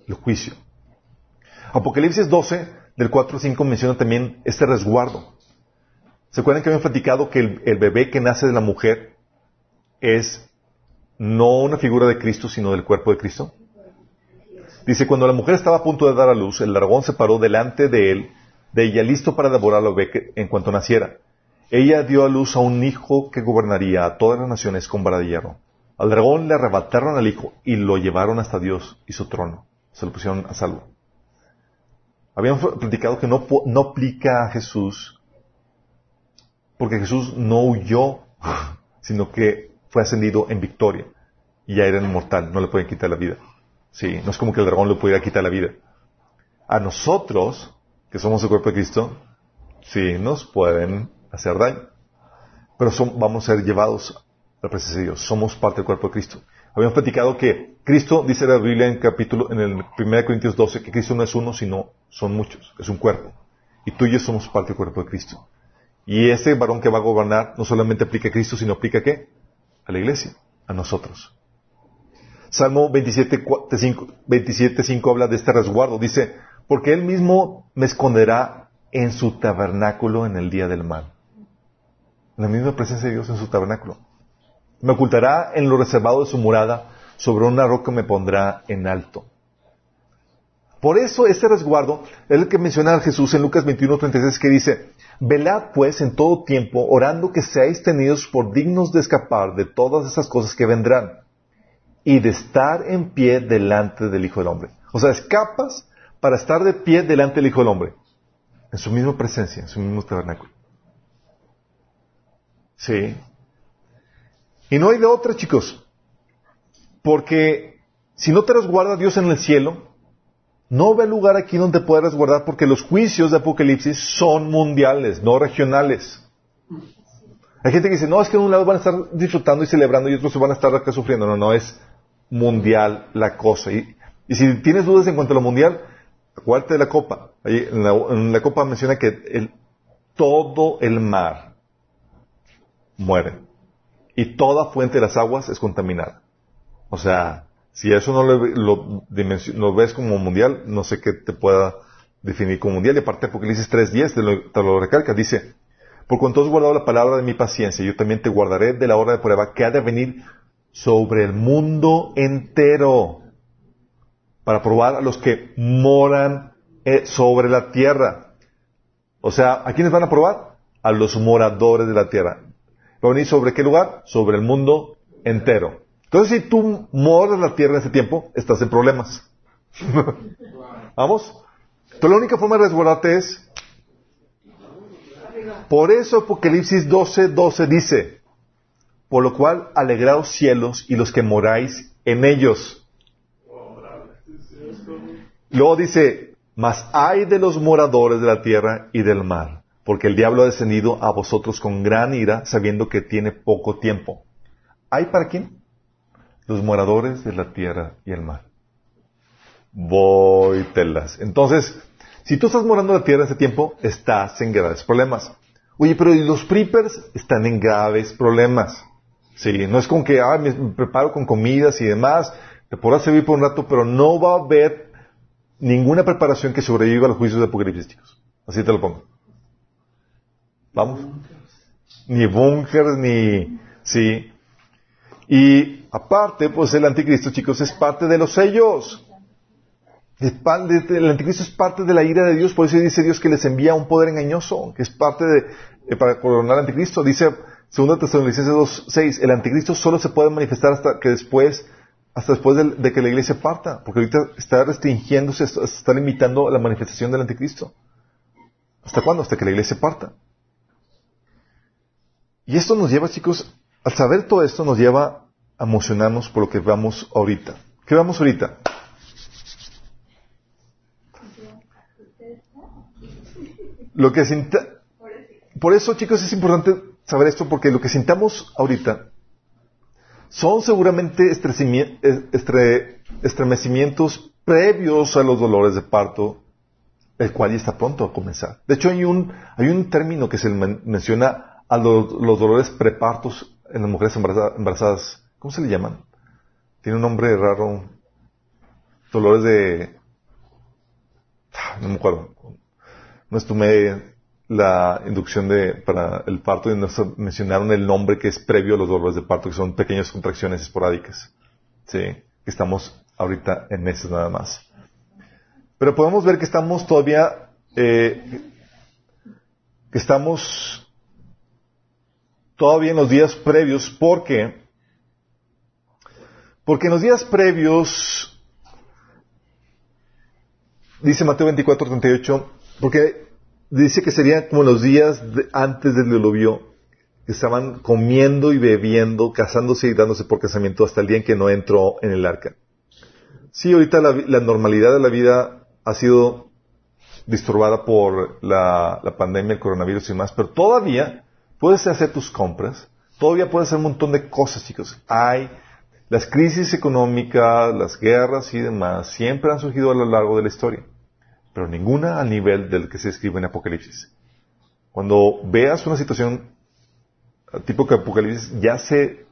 el juicio. Apocalipsis 12, del 4 al 5, menciona también este resguardo. ¿Se acuerdan que habían platicado que el, bebé que nace de la mujer es no una figura de Cristo, sino del cuerpo de Cristo? Dice, cuando la mujer estaba a punto de dar a luz, el dragón se paró delante de él, de ella listo para devorar bebé en cuanto naciera. Ella dio a luz a un hijo que gobernaría a todas las naciones con vara de hierro. Al dragón le arrebataron al hijo y lo llevaron hasta Dios y su trono. Se lo pusieron a salvo. Habíamos platicado que no, no aplica a Jesús porque Jesús no huyó, sino que fue ascendido en victoria. Y ya era inmortal, no le pueden quitar la vida. Sí, no es como que el dragón le pudiera quitar la vida. A nosotros, que somos el cuerpo de Cristo, sí, nos pueden hacer daño. Pero vamos a ser llevados a la presencia de Dios. Somos parte del cuerpo de Cristo. Habíamos platicado que Cristo, dice la Biblia en capítulo, en el 1 Corintios 12, que Cristo no es uno, sino son muchos. Es un cuerpo. Y tú y yo somos parte del cuerpo de Cristo. Y ese varón que va a gobernar no solamente aplica a Cristo, sino aplica a qué? A la iglesia, a nosotros. Salmo 27.5 27, habla de este resguardo. Dice, porque Él mismo me esconderá en su tabernáculo en el día del mal. La misma presencia de Dios en su tabernáculo. Me ocultará en lo reservado de su morada, sobre una roca me pondrá en alto. Por eso ese resguardo es el que menciona Jesús en Lucas 21.36 que dice, velad pues en todo tiempo, orando que seáis tenidos por dignos de escapar de todas esas cosas que vendrán y de estar en pie delante del Hijo del Hombre. O sea, escapas para estar de pie delante del Hijo del Hombre, en su misma presencia, en su mismo tabernáculo. Sí. Y no hay de otra, chicos. Porque si no te resguarda Dios en el cielo, no ve lugar aquí donde puedas resguardar porque los juicios de Apocalipsis son mundiales, no regionales. Hay gente que dice, no, es que en un lado van a estar disfrutando y celebrando y otros van a estar acá sufriendo. No, no, es mundial la cosa. Y, si tienes dudas en cuanto a lo mundial, acuérdate de la copa. En, la, copa menciona que todo el mar muere. Y toda fuente de las aguas es contaminada. O sea, si eso no lo, lo, ves como mundial, no sé qué te pueda definir como mundial. Y aparte Apocalipsis 3.10 te lo, te lo recalca. Dice, por cuanto has guardado la palabra de mi paciencia, yo también te guardaré de la hora de prueba que ha de venir sobre el mundo entero para probar a los que moran eh, sobre la tierra. O sea, ¿a quiénes van a probar? A los moradores de la tierra. ¿Va a venir sobre qué lugar? Sobre el mundo entero. Entonces, si tú moras la tierra en ese tiempo, estás en problemas. ¿Vamos? Entonces, la única forma de resguardarte es... Por eso Apocalipsis 12, 12 dice, por lo cual alegraos cielos y los que moráis en ellos. Luego dice, mas hay de los moradores de la tierra y del mar, porque el diablo ha descendido a vosotros con gran ira, sabiendo que tiene poco tiempo. ¿Hay para quién? Los moradores de la tierra y el mar. Voy telas. Entonces, si tú estás morando en la tierra en ese tiempo, estás en graves problemas. Oye, pero los preppers están en graves problemas. Sí, no es con que, ah, me preparo con comidas y demás, te podrás servir por un rato, pero no va a haber ninguna preparación que sobreviva a los juicios apocalípticos. Así te lo pongo. Vamos. Ni búnkers, ni, sí. Y aparte, pues el anticristo, chicos, es parte de los sellos. El anticristo es parte de la ira de Dios, por eso dice Dios que les envía un poder engañoso, que es parte de, para coronar al anticristo. Dice Segunda Tesalonicenses 2.6, el anticristo solo se puede manifestar hasta que después hasta después de, de que la iglesia parta, porque ahorita está restringiéndose, está- se está limitando la manifestación del anticristo. ¿Hasta cuándo? Hasta que la iglesia parta. Y esto nos lleva, chicos, al saber todo esto, nos lleva a emocionarnos por lo que vamos ahorita. ¿Qué vamos ahorita? Lo que sinta... Por eso, chicos, es importante saber esto, porque lo que sintamos ahorita son seguramente estremecimientos previos a los dolores de parto, el cual ya está pronto a comenzar. De hecho, hay un, hay un término que se men- menciona a los, los dolores prepartos en las mujeres embaraza- embarazadas. ¿Cómo se le llaman? Tiene un nombre raro. Dolores de... Ah, No me acuerdo. Nos tomé la inducción de, para el parto y nos mencionaron el nombre que es previo a los dolores de parto, que son pequeñas contracciones esporádicas. Sí, estamos ahorita en meses nada más. Pero podemos ver que estamos todavía, eh, que estamos todavía en los días previos, porque, porque en los días previos, dice Mateo 24, 38, porque dice que serían como los días de- antes del diluvio, que estaban comiendo y bebiendo, casándose y dándose por casamiento hasta el día en que no entró en el arca. Sí, ahorita la normalidad de la vida ha sido disturbada por la, la pandemia, el coronavirus y más, pero todavía puedes hacer tus compras, todavía puedes hacer un montón de cosas, chicos. Hay las crisis económicas, las guerras y demás, siempre han surgido a lo largo de la historia, pero ninguna al nivel del que se escribe en Apocalipsis. Cuando veas una situación tipo que Apocalipsis, ya se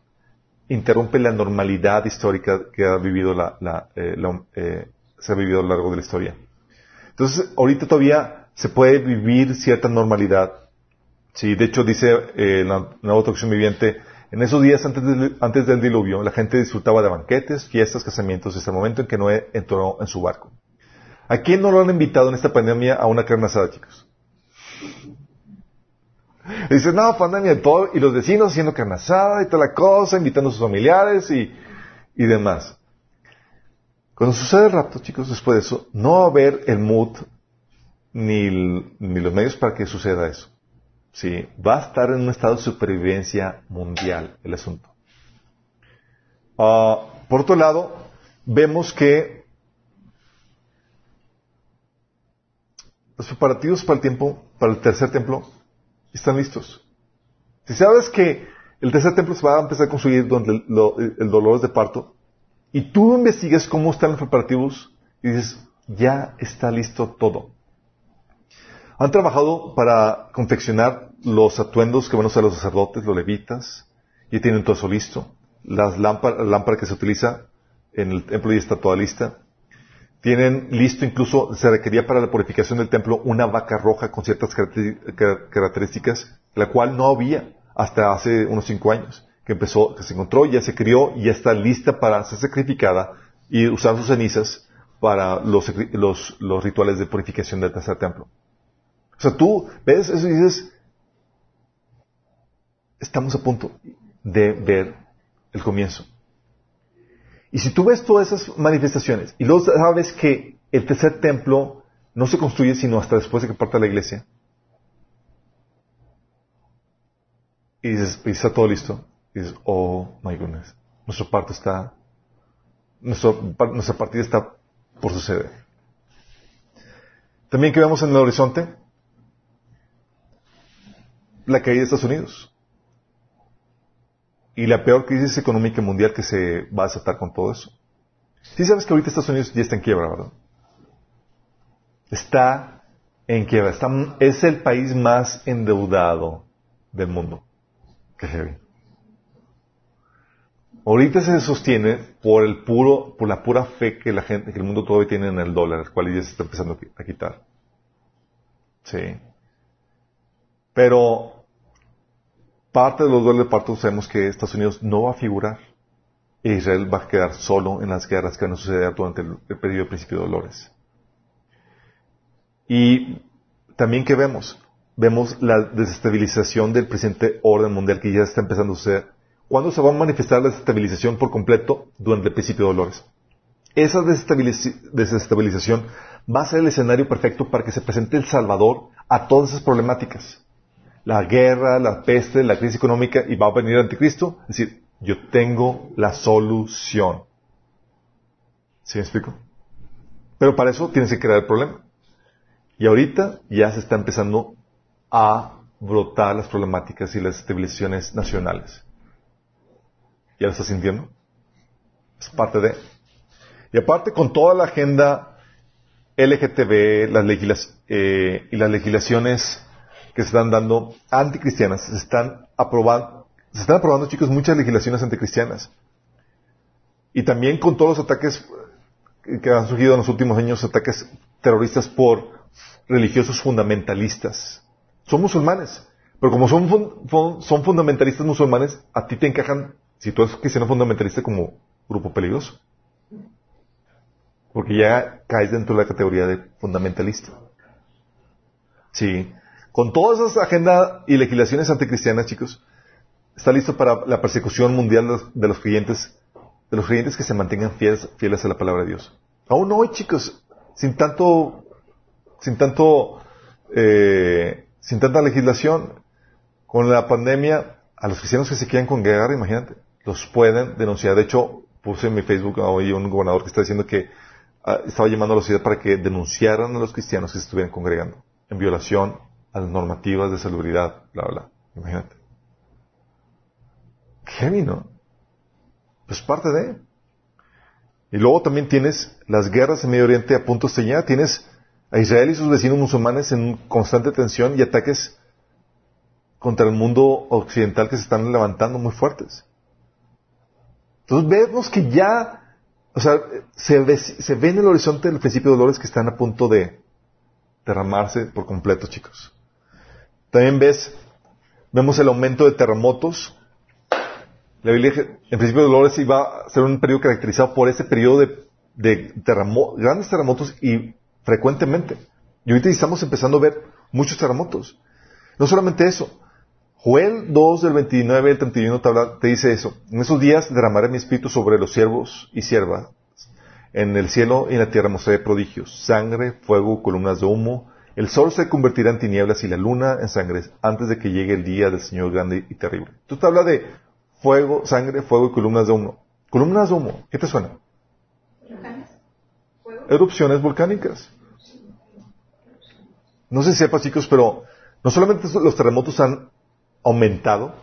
interrumpe la normalidad histórica que ha vivido la, la, eh, la- eh, se ha vivido a lo largo de la historia. Entonces, ahorita todavía se puede vivir cierta normalidad. Sí, de hecho dice eh, la nueva traducción viviente, en esos días antes del, antes del diluvio, la gente disfrutaba de banquetes, fiestas, casamientos, hasta el momento en que Noé entró en su barco. ¿A quién no lo han invitado en esta pandemia a una carne asada, chicos? Y dices, no, pandemia, todo, y los vecinos haciendo carne asada y toda la cosa, invitando a sus familiares y, y demás. Cuando sucede el rapto, chicos, después de eso, no va a haber el mood ni, ni los medios para que suceda eso. Sí, va a estar en un estado de supervivencia mundial el asunto. Ah, por otro lado, vemos que los preparativos para el tiempo, para el tercer templo, están listos. Si sabes que el tercer templo se va a empezar a construir donde el, lo- el dolor es de parto, y tú investigas cómo están los preparativos, y dices, ya está listo todo. Han trabajado para confeccionar los atuendos que van a usar los sacerdotes, los levitas, y tienen todo eso listo. Las lámparas, la lámpara que se utiliza en el templo ya está toda lista. Tienen listo, incluso se requería para la purificación del templo una vaca roja con ciertas características, la cual no había hasta hace unos cinco años, que empezó, que se encontró, ya se crió y ya está lista para ser sacrificada y usar sus cenizas para los, los, los rituales de purificación del tercer templo. O sea, tú ves eso y dices, estamos a punto de ver el comienzo. Y si tú ves todas esas manifestaciones y luego sabes que el tercer templo no se construye sino hasta después de que parta la iglesia, y dices, y está todo listo, y dices, oh my goodness, nuestro parto está, nuestro, nuestra partida está por suceder. También que vemos en el horizonte la caída de Estados Unidos y la peor crisis económica mundial que se va a desatar con todo eso. Sí sabes que ahorita Estados Unidos ya está en quiebra, ¿verdad? Está en quiebra. Es el país más endeudado del mundo. Qué heavy. Ahorita se sostiene por el puro, por la pura fe que la gente, que el mundo todavía tiene en el dólar, el cual ya se está empezando a quitar. Sí. Pero parte de los duelos de parto sabemos que Estados Unidos no va a figurar. E Israel va a quedar solo en las guerras que van a suceder durante el, el periodo de principio de dolores. Y también que vemos, vemos la desestabilización del presente orden mundial que ya está empezando a suceder. ¿Cuándo se va a manifestar la desestabilización por completo? Durante el principio de dolores. Esa desestabilización va a ser el escenario perfecto para que se presente el Salvador a todas esas problemáticas. La guerra, la peste, la crisis económica, y va a venir el anticristo. Es decir, yo tengo la solución. ¿Sí me explico? Pero para eso tienes que crear el problema. Y ahorita ya se está empezando a brotar las problemáticas y las estabilizaciones nacionales. ¿Ya lo estás sintiendo? Es parte de. Y aparte con toda la agenda LGTB las eh, y las legislaciones que se están dando anticristianas, se están aprobando, se están aprobando, chicos, muchas legislaciones anticristianas. Y también con todos los ataques que han surgido en los últimos años, ataques terroristas por religiosos fundamentalistas. Son musulmanes, pero como son, son fundamentalistas musulmanes, a ti te encajan si tú eres cristiano fundamentalista como grupo peligroso. Porque ya caes dentro de la categoría de fundamentalista. Sí. Con todas esas agendas y legislaciones anticristianas, chicos, está listo para la persecución mundial de los, creyentes, de los creyentes que se mantengan fieles, fieles a la palabra de Dios. Aún hoy, chicos, sin tanto, sin tanto, eh, sin tanta legislación, con la pandemia, a los cristianos que se quieran congregar, imagínate, los pueden denunciar. De hecho, puse en mi Facebook hoy un gobernador que está diciendo que ah, estaba llamando a la sociedad para que denunciaran a los cristianos que se estuvieran congregando en violación a las normativas de salubridad, bla, bla. Imagínate. Heavy, ¿no? Pues parte de. Y luego también tienes las guerras en Medio Oriente a punto de. Tienes a Israel y sus vecinos musulmanes en constante tensión y ataques contra el mundo occidental que se están levantando muy fuertes. Entonces vemos que ya, o sea, se ve, se ve en el horizonte el principio de dolores que están a punto de derramarse por completo, chicos. También ves, vemos el aumento de terremotos. La Biblia, en principio de dolores iba a ser un periodo caracterizado por ese periodo de, de grandes terremotos y frecuentemente. Y ahorita estamos empezando a ver muchos terremotos. No solamente eso, Joel 2 del 29 al 31 te, dice eso. En esos días derramaré mi espíritu sobre los siervos y siervas. En el cielo y en la tierra mostraré prodigios, sangre, fuego, columnas de humo. El sol se convertirá en tinieblas y la luna en sangre antes de que llegue el día del Señor grande y terrible. Tú te hablas de fuego, sangre, fuego y columnas de humo. Columnas de humo, ¿qué te suena? Erupciones volcánicas. No sé si sepas, chicos, pero no solamente los terremotos han aumentado.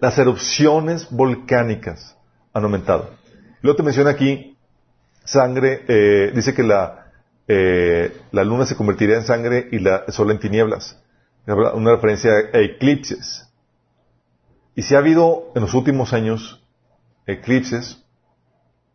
Las erupciones volcánicas han aumentado. Luego te menciona aquí sangre, eh, dice que la, eh, la luna se convertiría en sangre y la, el sol en tinieblas. Una referencia a eclipses. Y si ha habido en los últimos años eclipses,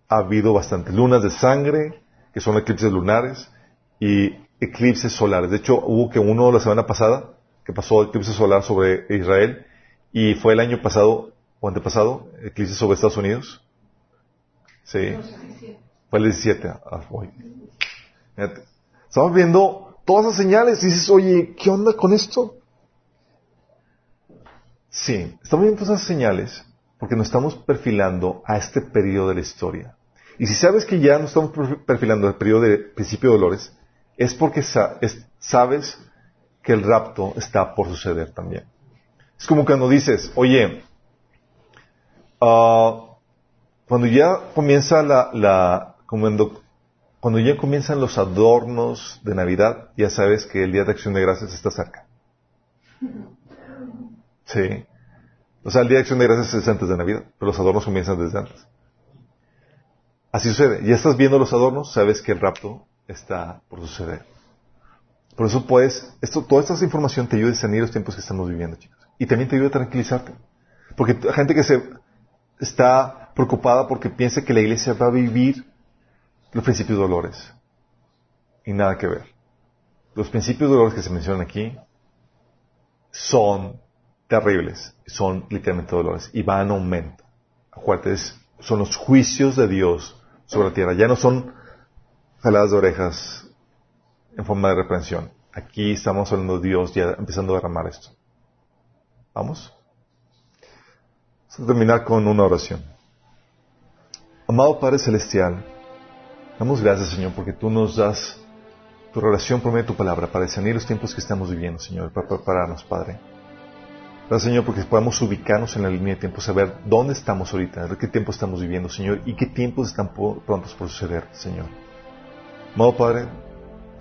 ha habido bastantes lunas de sangre, que son eclipses lunares, y eclipses solares. De hecho, hubo que uno la semana pasada, que pasó eclipse solar sobre Israel y fue el año pasado o antepasado, eclipse sobre Estados Unidos. Sí. Fue el 17. Ah, Estamos viendo todas las señales y dices, oye, ¿qué onda con esto? Sí, estamos viendo todas esas señales porque nos estamos perfilando a este periodo de la historia. Y si sabes que ya nos estamos perfilando al periodo de principio de dolores, es porque sabes que el rapto está por suceder también. Es como cuando dices, oye, ah, cuando ya comienza la, la cuando, cuando ya comienzan los adornos de Navidad, ya sabes que el Día de Acción de Gracias está cerca. Sí. O sea, el Día de Acción de Gracias es antes de Navidad, pero los adornos comienzan desde antes. Así sucede. Ya estás viendo los adornos, sabes que el rapto está por suceder. Por eso puedes, esto, toda esta información te ayuda a discernir los tiempos que estamos viviendo, chicos. Y también te ayuda a tranquilizarte. Porque gente que se está preocupada porque piensa que la iglesia va a vivir los principios dolores. Y nada que ver. Los principios dolores que se mencionan aquí son terribles. Son literalmente dolores. Y van en aumento. Acuérdate, son los juicios de Dios sobre la tierra. Ya no son jaladas de orejas en forma de reprensión. Aquí estamos hablando de Dios ya empezando a derramar esto. ¿Vamos? Vamos a terminar con una oración. Amado Padre Celestial, damos gracias, Señor, porque tú nos das tu relación por medio de tu palabra para discernir los tiempos que estamos viviendo, Señor, para prepararnos, Padre. Gracias, Señor, porque podamos ubicarnos en la línea de tiempo, saber dónde estamos ahorita, qué tiempo estamos viviendo, Señor, y qué tiempos están prontos por suceder, Señor. Amado Padre,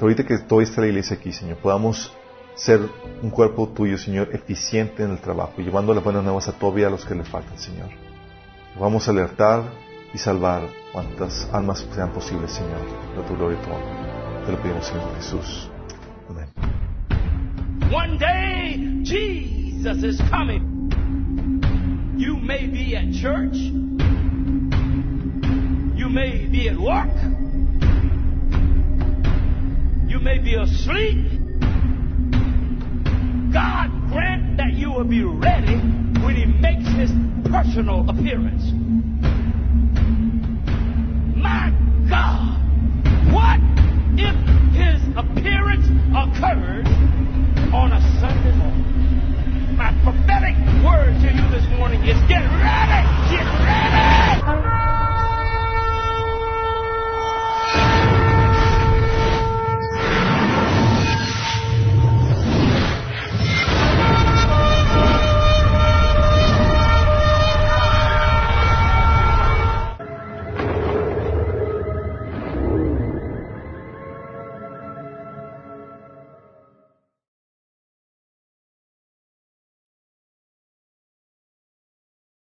ahorita que todavía está la iglesia aquí, Señor, podamos ser un cuerpo tuyo, Señor, eficiente en el trabajo, llevando las buenas nuevas a todavía a los que le faltan, Señor. Vamos a alertar y salvar cuantas almas sean posibles, Señor, de tu gloria y tu honor. Te lo pedimos, Señor Jesús. Amén. One day, Jesus is coming. You may be at church. You may be at work. You may be asleep. God grant that you will be ready when He makes His personal appearance my God, what if his appearance occurred on a Sunday morning? My prophetic word to you this morning is get ready! Get ready!